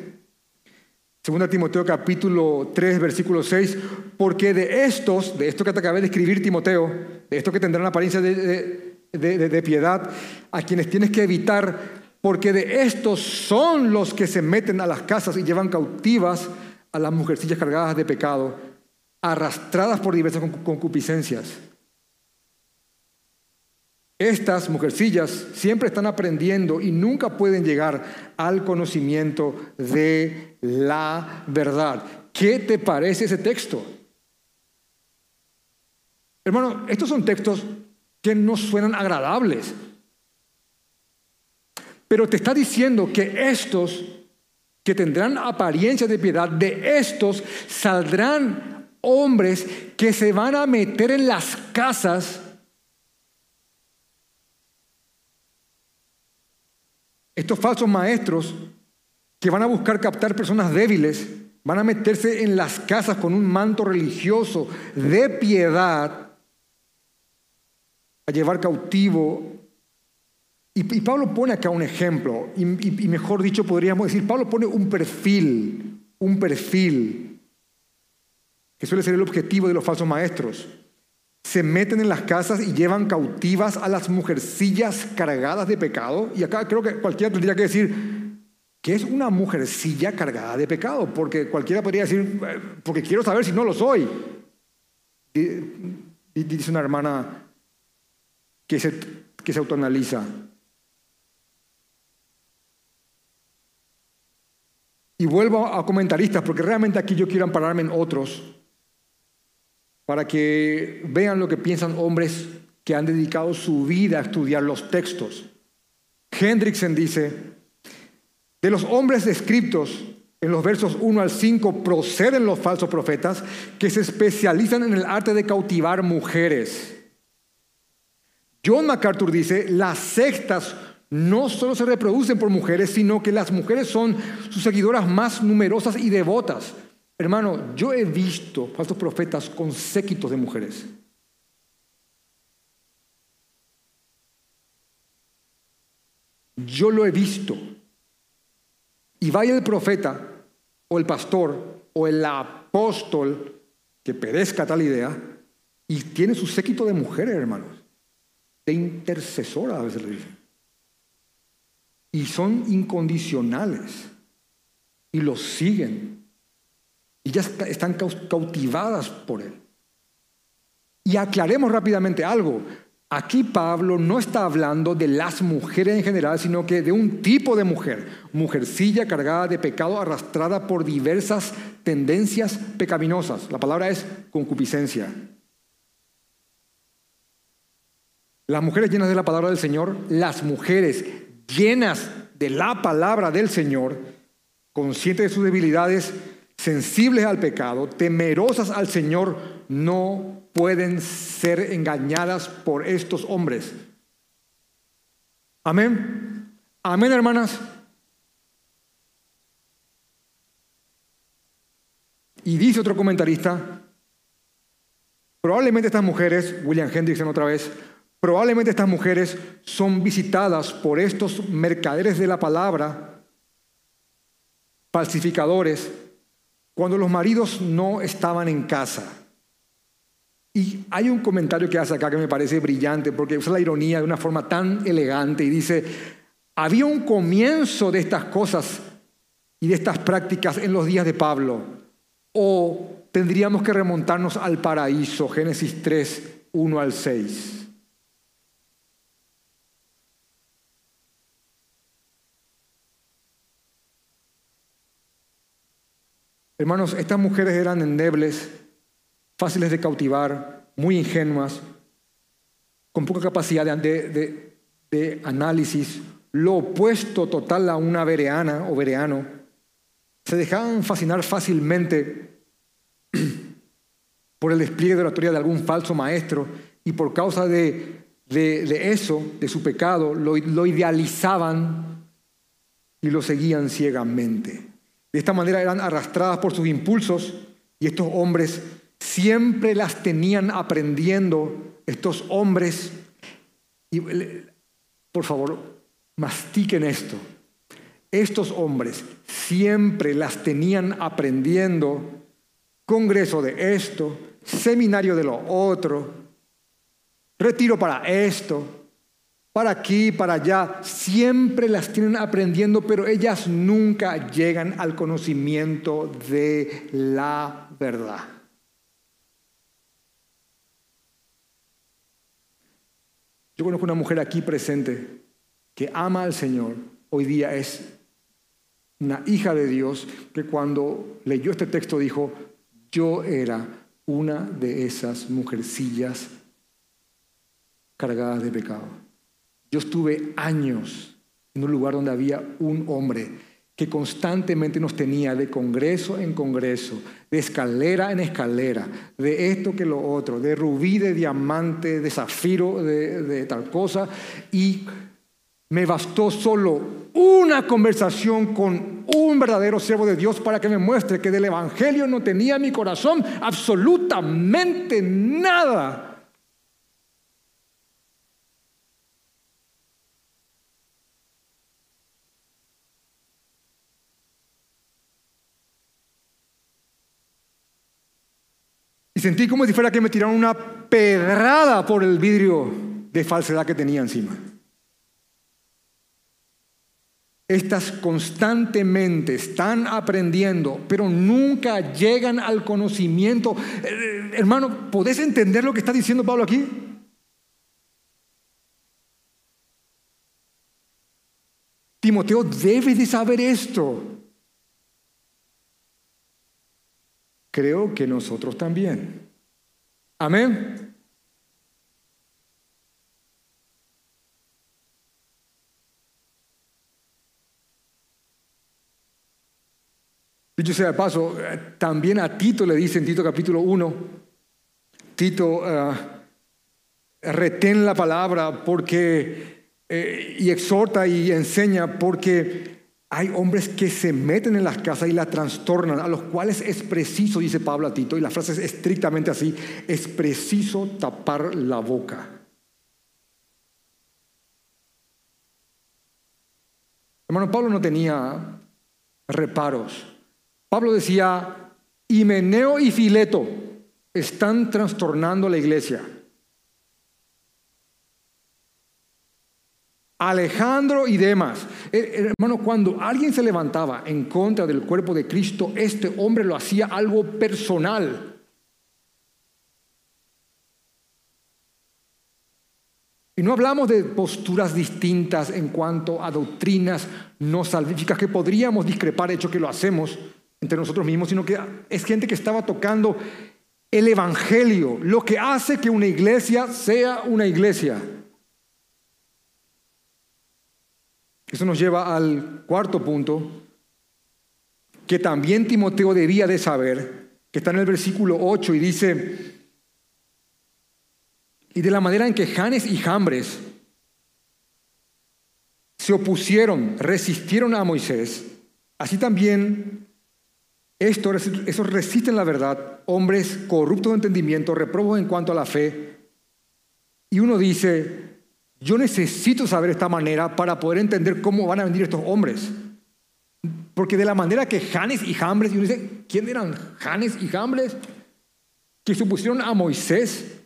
2 Timoteo capítulo 3, versículo 6, porque de estos, de esto que te acabé de escribir Timoteo, de estos que tendrán apariencia de de, piedad, a quienes tienes que evitar, porque de estos son los que se meten a las casas y llevan cautivas a las mujercillas cargadas de pecado, arrastradas por diversas concupiscencias. Estas mujercillas siempre están aprendiendo y nunca pueden llegar al conocimiento de la verdad. ¿Qué te parece ese texto? Hermano, estos son textos que no suenan agradables. Pero te está diciendo que estos que tendrán apariencia de piedad, de estos saldrán hombres que se van a meter en las casas Estos falsos maestros que van a buscar captar personas débiles, van a meterse en las casas con un manto religioso de piedad a llevar cautivo. Y, Pablo pone acá un ejemplo, y, y mejor dicho podríamos decir, Pablo pone un perfil, un perfil, que suele ser el objetivo de los falsos maestros. Se meten en las casas y llevan cautivas a las mujercillas cargadas de pecado. Y acá creo que cualquiera tendría que decir, ¿qué es una mujercilla cargada de pecado? Porque cualquiera podría decir, eh, porque quiero saber si no lo soy. Y dice una hermana que se, que se autoanaliza. Y vuelvo a comentaristas, porque realmente aquí yo quiero ampararme en otros, para que vean lo que piensan hombres que han dedicado su vida a estudiar los textos. Hendrickson dice, de los hombres descritos en los versos 1 al 5 proceden los falsos profetas que se especializan en el arte de cautivar mujeres John MacArthur dice, las sectas no solo se reproducen por mujeres, sino que las mujeres son sus seguidoras más numerosas y devotas. Hermano, yo he visto falsos profetas con séquitos de mujeres. Yo lo he visto. Y vaya el profeta o el pastor o el apóstol que perezca tal idea y tiene su séquito de mujeres, hermanos, de intercesora a veces le dicen. Y son incondicionales y los siguen y ya están cautivadas por él. Y aclaremos rápidamente algo. Aquí Pablo no está hablando de las mujeres en general, sino que de un tipo de mujer, mujercilla cargada de pecado, arrastrada por diversas tendencias pecaminosas. La palabra es concupiscencia. Las mujeres llenas de la palabra del Señor, las mujeres llenas de la palabra del Señor, conscientes de sus debilidades, sensibles al pecado, temerosas al Señor, no pueden ser engañadas por estos hombres. Amén. Amén, hermanas. Y dice otro comentarista, probablemente estas mujeres, William Hendrickson otra vez, probablemente estas mujeres son visitadas por estos mercaderes de la palabra, falsificadores, cuando los maridos no estaban en casa. Y hay un comentario que hace acá que me parece brillante porque usa la ironía de una forma tan elegante y dice, había un comienzo de estas cosas y de estas prácticas en los días de Pablo, o tendríamos que remontarnos al paraíso, Génesis 3, 1 al 6. Hermanos, estas mujeres eran endebles, fáciles de cautivar, muy ingenuas, con poca capacidad de, análisis, lo opuesto total a una vereana o vereano. Se dejaban fascinar fácilmente por el despliegue de la oratoria de algún falso maestro y por causa de, eso, de su pecado, lo idealizaban y lo seguían ciegamente. De esta manera eran arrastradas por sus impulsos y estos hombres siempre las tenían aprendiendo. Estos hombres, y, por favor, mastiquen esto. Estos hombres siempre las tenían aprendiendo. Congreso de esto, seminario de lo otro, retiro para esto, para aquí, para allá, siempre las tienen aprendiendo, pero ellas nunca llegan al conocimiento de la verdad. Yo conozco una mujer aquí presente que ama al Señor, hoy día es una hija de Dios que cuando leyó este texto dijo, yo era una de esas mujercillas cargadas de pecado. Yo estuve años en un lugar donde había un hombre que constantemente nos tenía de congreso en congreso, de escalera en escalera, de esto que lo otro, de rubí, de diamante, de zafiro, de, de tal cosa, y me bastó solo una conversación con un verdadero siervo de Dios para que me muestre que del Evangelio no tenía mi corazón absolutamente nada. Y sentí como si fuera que me tiraron una pedrada por el vidrio de falsedad que tenía encima. Estas constantemente están aprendiendo, pero nunca llegan al conocimiento. Eh, hermano, ¿podés entender lo que está diciendo Pablo aquí? Timoteo, debes de saber esto. Creo que nosotros también. Amén. Dicho sea de paso, también a Tito le dice en Tito capítulo 1, Tito, uh, retén la palabra porque, eh, y exhorta y enseña porque hay hombres que se meten en las casas y la trastornan, a los cuales es preciso, dice Pablo a Tito, y la frase es estrictamente así, es preciso tapar la boca. Hermano, Pablo no tenía reparos. Pablo decía, Himeneo y Fileto están trastornando la iglesia. Alejandro y demás. Eh, hermano, cuando alguien se levantaba en contra del cuerpo de Cristo, este hombre lo hacía algo personal. Y no hablamos de posturas distintas en cuanto a doctrinas no salvíficas que podríamos discrepar, hecho que lo hacemos entre nosotros mismos, sino que es gente que estaba tocando el Evangelio, lo que hace que una iglesia sea una iglesia. Eso nos lleva al cuarto punto, que también Timoteo debía de saber, que está en el versículo 8 y dice, y de la manera en que Janes y Jambres se opusieron, resistieron a Moisés, así también estos, esos resisten la verdad, hombres corruptos de entendimiento, reprobos en cuanto a la fe. Y uno dice, yo necesito saber esta manera para poder entender cómo van a venir estos hombres. Porque de la manera que Janes y Jambres, y uno dice, ¿quién eran Janes y Jambres? Que supusieron a Moisés.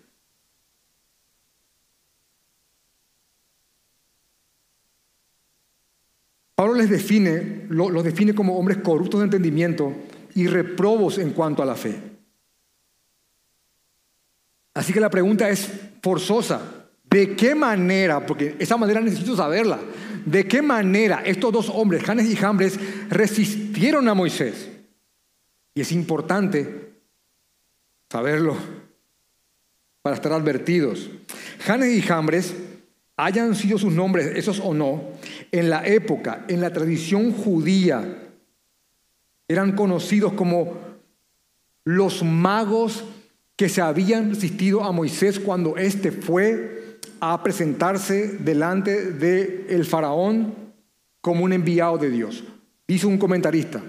Pablo les define, los define como hombres corruptos de entendimiento y reprobos en cuanto a la fe. Así que la pregunta es forzosa. ¿De qué manera, porque esa manera necesito saberla, de qué manera estos dos hombres, Janes y Jambres, resistieron a Moisés? Y es importante saberlo para estar advertidos. Janes y Jambres, hayan sido sus nombres, esos o no, en la época, en la tradición judía, eran conocidos como los magos que se habían resistido a Moisés cuando éste fue a presentarse delante del el faraón como un enviado de Dios. Dice un comentarista,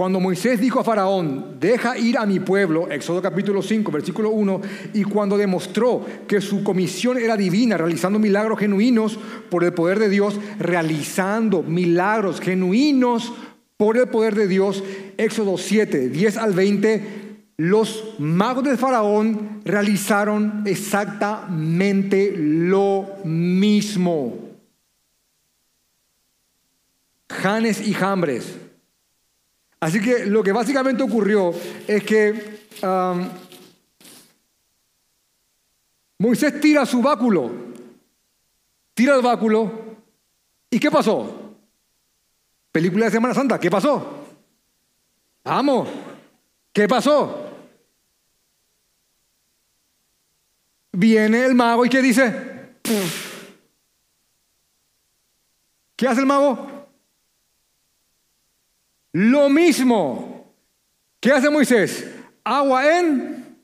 cuando Moisés dijo a Faraón, deja ir a mi pueblo, Éxodo capítulo 5, versículo 1, y cuando demostró que su comisión era divina, realizando milagros genuinos por el poder de Dios, realizando milagros genuinos por el poder de Dios, Éxodo 7, 10 al 20, los magos del faraón realizaron exactamente lo mismo. Janes y Jambres. Así que lo que básicamente ocurrió es que um, Moisés tira su báculo, tira el báculo, ¿y qué pasó? Película de Semana Santa, ¿qué pasó? Vamos, ¿qué pasó? Viene el mago y ¿qué dice? ¿Qué hace el mago? Lo mismo. ¿Qué hace Moisés? Agua en.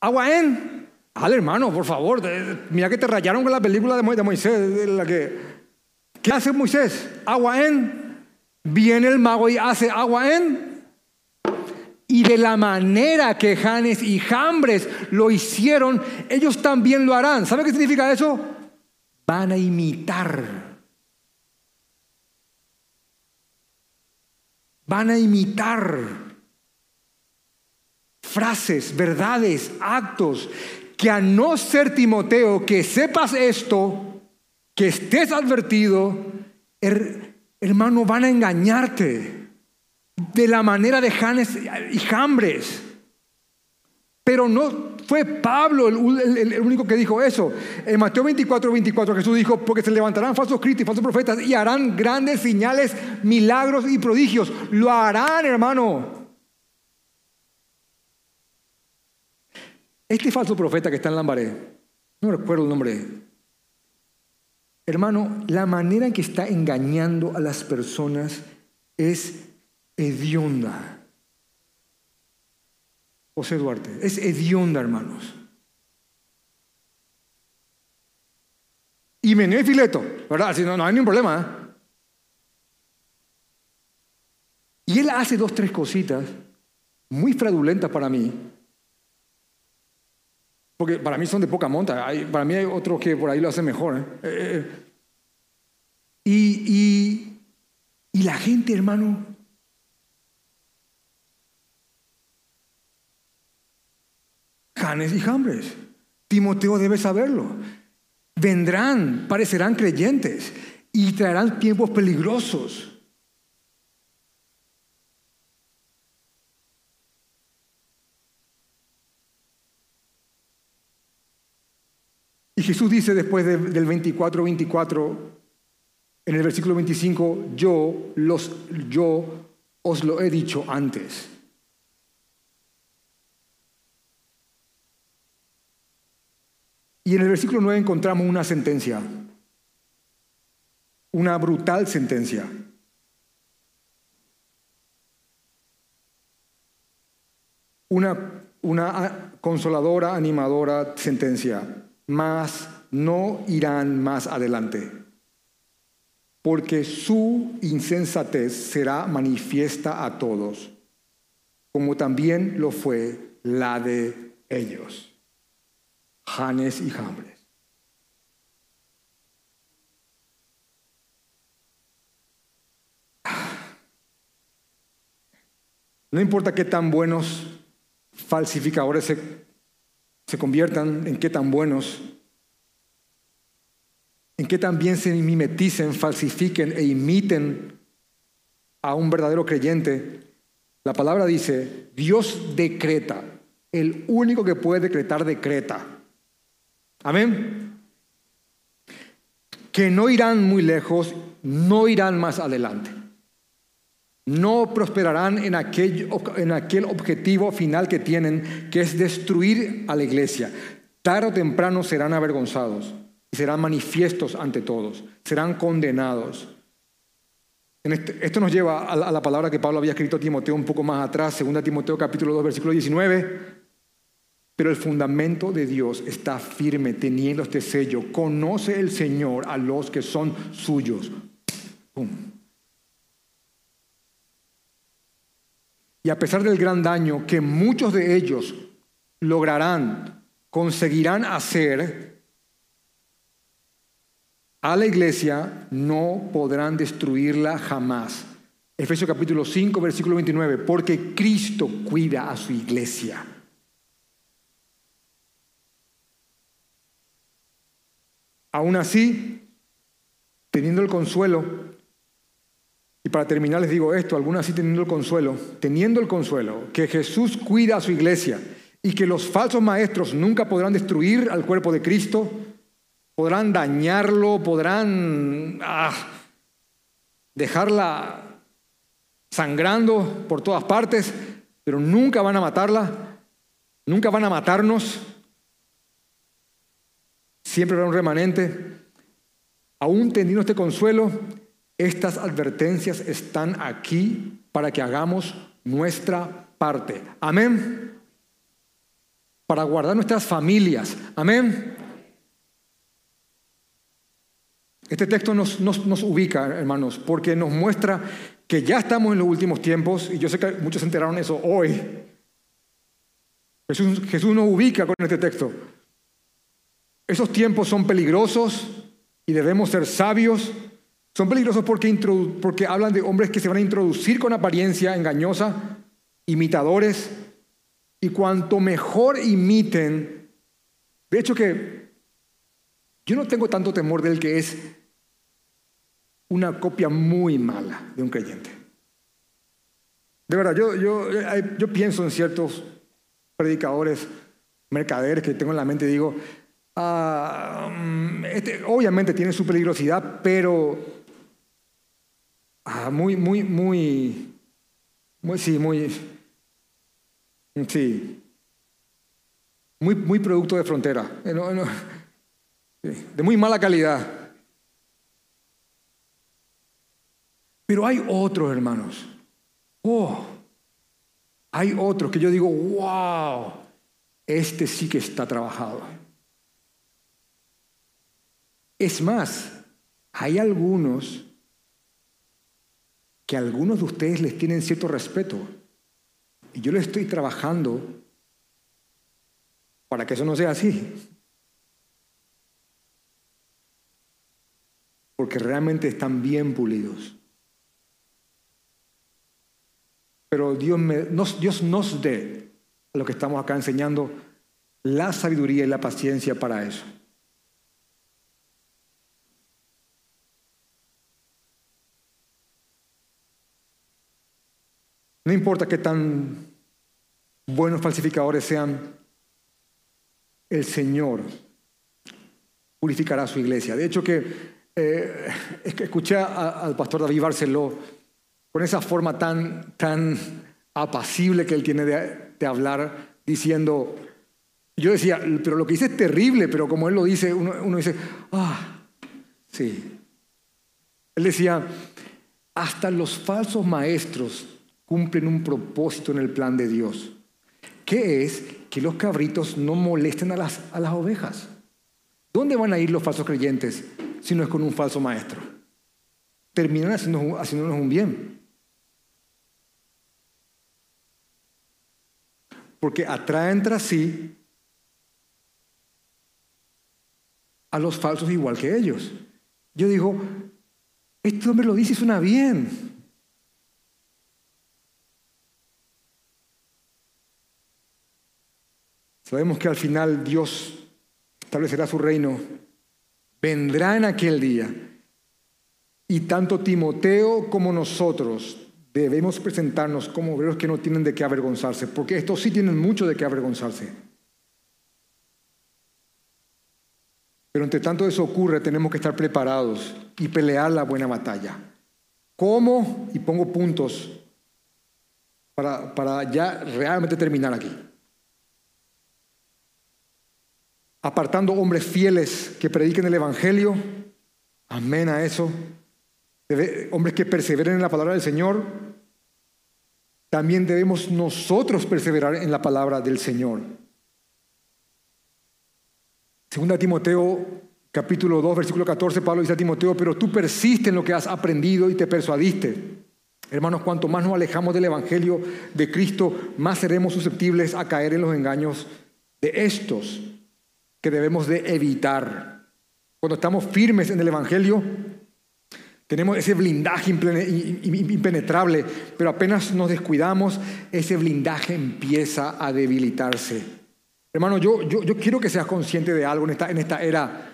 Agua en. Al hermano, por favor. Mira que te rayaron con la película de Moisés. La que, ¿Qué hace Moisés? Agua en. Viene el mago y hace agua en y de la manera que Janes y Jambres lo hicieron, ellos también lo harán. ¿Sabe qué significa eso? Van a imitar. Van a imitar frases, verdades, actos, que a no ser Timoteo, que sepas esto, que estés advertido, hermano, van a engañarte de la manera de Janes y Jambres. Pero no fue Pablo el, único que dijo eso. En Mateo 24, 24 Jesús dijo, porque se levantarán falsos críticos, falsos profetas y harán grandes señales, milagros y prodigios. Lo harán, hermano. Este falso profeta que está en Lambaré, no recuerdo el nombre. Hermano, la manera en que está engañando a las personas es hedionda. José Duarte, es hedionda, hermanos. y Meneo y Fileto, ¿verdad? Así no, no hay ningún problema. ¿eh? Y él hace dos, tres cositas muy fraudulentas para mí, porque para mí son de poca monta, para mí hay otros que por ahí lo hacen mejor. Eh, eh, y, y la gente, hermano, canes y jambres. Timoteo debe saberlo. Vendrán, parecerán creyentes y traerán tiempos peligrosos. Y Jesús dice después del 24, 24, en el versículo 25, yo, los, yo os lo he dicho antes. Y en el versículo 9 encontramos una sentencia, una brutal sentencia. Una, una consoladora, animadora sentencia mas no irán más adelante, porque su insensatez será manifiesta a todos, como también lo fue la de ellos, Janes y Jambres. No importa qué tan buenos falsificadores se se conviertan en qué tan buenos, en qué tan bien se mimeticen, falsifiquen e imiten a un verdadero creyente. La palabra dice, Dios decreta, el único que puede decretar decreta. Amén. Que no irán muy lejos, no irán más adelante no prosperarán en aquel, en aquel objetivo final que tienen, que es destruir a la iglesia. Tarde o temprano serán avergonzados y serán manifiestos ante todos, serán condenados. Este, esto nos lleva a la, palabra que Pablo había escrito a Timoteo un poco más atrás, 2 Timoteo capítulo 2, versículo 19. Pero el fundamento de Dios está firme, teniendo este sello. Conoce el Señor a los que son suyos. Y a pesar del gran daño que muchos de ellos lograrán, conseguirán hacer, a la iglesia no podrán destruirla jamás. Efesios capítulo 5, versículo 29, porque Cristo cuida a su iglesia. Aún así, teniendo el consuelo y para terminar les digo esto, algunos así teniendo el consuelo, teniendo el consuelo que Jesús cuida a su iglesia y que los falsos maestros nunca podrán destruir al cuerpo de Cristo, podrán dañarlo, podrán ah, dejarla sangrando por todas partes, pero nunca van a matarla, nunca van a matarnos. Siempre habrá un remanente. Aún teniendo este consuelo, estas advertencias están aquí para que hagamos nuestra parte. Amén. Para guardar nuestras familias. Amén. Este texto nos, ubica, hermanos, porque nos muestra que ya estamos en los últimos tiempos, y yo sé que muchos se enteraron eso hoy. Jesús, Jesús nos ubica con este texto. Esos tiempos son peligrosos y debemos ser sabios son peligrosos porque, hablan de hombres que se van a introducir con apariencia engañosa, imitadores, y cuanto mejor imiten, de hecho que yo no tengo tanto temor del que es una copia muy mala de un creyente. De verdad, yo, yo, yo pienso en ciertos predicadores, mercaderes que tengo en la mente y digo, ah, mm, este, obviamente tiene su peligrosidad, pero Ah, muy, muy, muy, muy, sí, muy, sí, muy, muy producto de frontera, eh, de muy mala calidad. Pero hay otros, hermanos. Oh, hay otros que yo digo, wow, este sí que está trabajado. Es más, hay algunos que algunos de ustedes les tienen cierto respeto. Y yo le estoy trabajando para que eso no sea así. Porque realmente están bien pulidos. Pero Dios, nos, Dios nos dé a lo que estamos acá enseñando la sabiduría y la paciencia para eso. No importa qué tan buenos falsificadores sean, el Señor purificará su iglesia. De hecho que, eh, escuché al pastor David Barceló con esa forma tan, tan apacible que él tiene de, hablar, diciendo, yo decía, pero lo que dice es terrible, pero como él lo dice, uno, uno dice, ah, sí. Él decía, hasta los falsos maestros cumplen un propósito en el plan de Dios, que es que los cabritos no molesten a las, a las ovejas. ¿Dónde van a ir los falsos creyentes si no es con un falso maestro? Terminan haciéndonos un bien. Porque atraen tras sí a los falsos igual que ellos. Yo digo, este hombre lo dice y suena bien. Sabemos que al final Dios establecerá su reino, vendrá en aquel día. Y tanto Timoteo como nosotros debemos presentarnos como obreros que no tienen de qué avergonzarse, porque estos sí tienen mucho de qué avergonzarse. Pero entre tanto eso ocurre, tenemos que estar preparados y pelear la buena batalla. ¿Cómo? Y pongo puntos para, para ya realmente terminar aquí. Apartando hombres fieles que prediquen el Evangelio. Amén a eso. hombres que perseveren en la palabra del Señor. También debemos nosotros perseverar en la palabra del Señor. Segunda Timoteo capítulo 2 versículo 14 Pablo dice a Timoteo, pero tú persiste en lo que has aprendido y te persuadiste. Hermanos, cuanto más nos alejamos del Evangelio de Cristo, más seremos susceptibles a caer en los engaños de estos que debemos de evitar. Cuando estamos firmes en el Evangelio, tenemos ese blindaje impenetrable, pero apenas nos descuidamos, ese blindaje empieza a debilitarse. Hermano, yo, yo, yo quiero que seas consciente de algo en esta, en esta era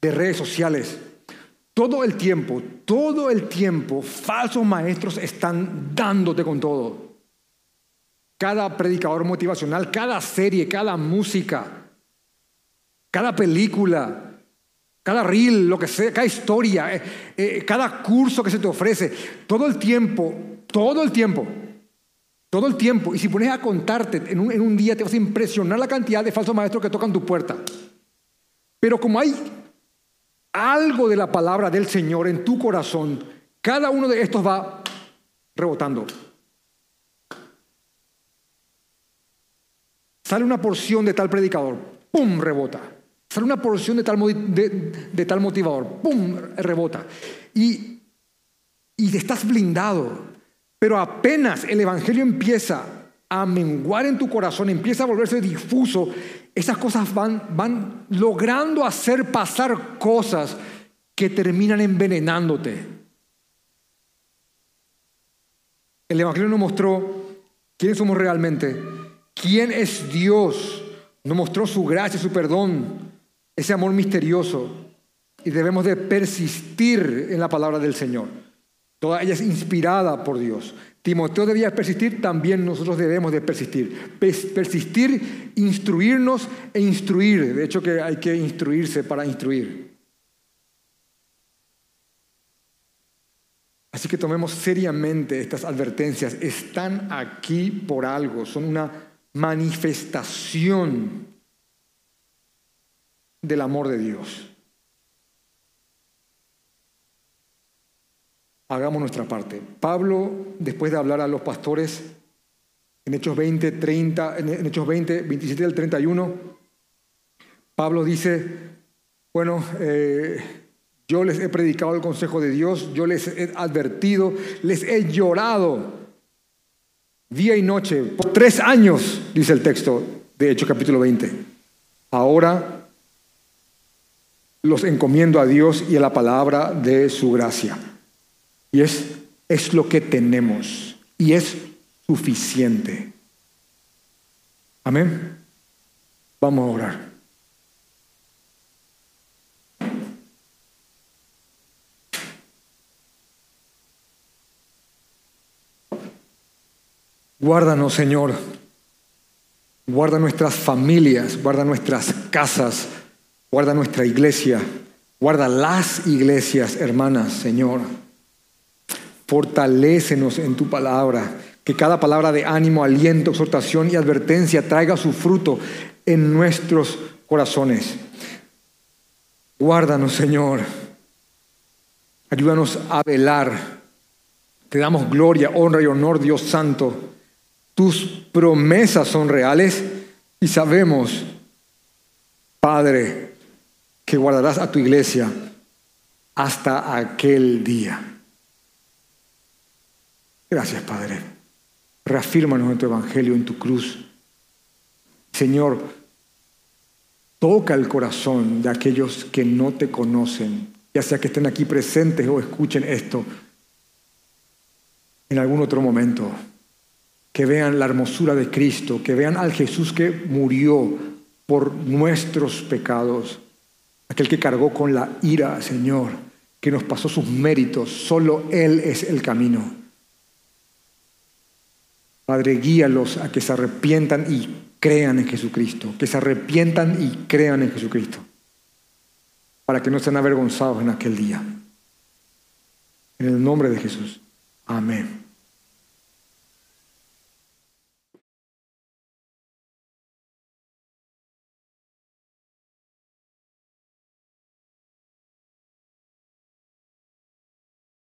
de redes sociales. Todo el tiempo, todo el tiempo, falsos maestros están dándote con todo. Cada predicador motivacional, cada serie, cada música, cada película, cada reel, lo que sea, cada historia, eh, eh, cada curso que se te ofrece, todo el tiempo, todo el tiempo, todo el tiempo. Y si pones a contarte en un, en un día, te vas a impresionar la cantidad de falsos maestros que tocan tu puerta. Pero como hay algo de la palabra del Señor en tu corazón, cada uno de estos va rebotando. Sale una porción de tal predicador, ¡pum! rebota. Sale una porción de tal, de, tal motivador, ¡pum! rebota. Y, y estás blindado. Pero apenas el Evangelio empieza a menguar en tu corazón, empieza a volverse difuso, esas cosas van, van logrando hacer pasar cosas que terminan envenenándote. El Evangelio nos mostró quiénes somos realmente, quién es Dios, nos mostró su gracia, su perdón, ese amor misterioso y debemos de persistir en la palabra del Señor. Toda ella es inspirada por Dios. Timoteo debía persistir, también nosotros debemos de persistir. Persistir, instruirnos e instruir. De hecho que hay que instruirse para instruir. Así que tomemos seriamente estas advertencias. Están aquí por algo, son una manifestación del amor de Dios. Hagamos nuestra parte. Pablo, después de hablar a los pastores, en Hechos 20, 30, en Hechos 20, 27 al 31, Pablo dice, Bueno, eh, yo les he predicado el consejo de Dios, yo les he advertido, les he llorado día y noche por tres años, dice el texto de Hechos capítulo 20. Ahora los encomiendo a Dios y a la palabra de su gracia. Y es, es lo que tenemos y es suficiente. Amén. Vamos a orar. Guárdanos, Señor. Guarda nuestras familias, guarda nuestras casas, guarda nuestra iglesia, guarda las iglesias, hermanas, Señor. Fortalécenos en tu palabra, que cada palabra de ánimo, aliento, exhortación y advertencia traiga su fruto en nuestros corazones. Guárdanos, Señor. Ayúdanos a velar. Te damos gloria, honra y honor, Dios Santo. Tus promesas son reales y sabemos, Padre, que guardarás a tu iglesia hasta aquel día. Gracias, Padre. Reafírmanos en tu evangelio, en tu cruz. Señor, toca el corazón de aquellos que no te conocen, ya sea que estén aquí presentes o escuchen esto en algún otro momento que vean la hermosura de Cristo, que vean al Jesús que murió por nuestros pecados, aquel que cargó con la ira, Señor, que nos pasó sus méritos, solo Él es el camino. Padre, guíalos a que se arrepientan y crean en Jesucristo, que se arrepientan y crean en Jesucristo, para que no sean avergonzados en aquel día. En el nombre de Jesús. Amén.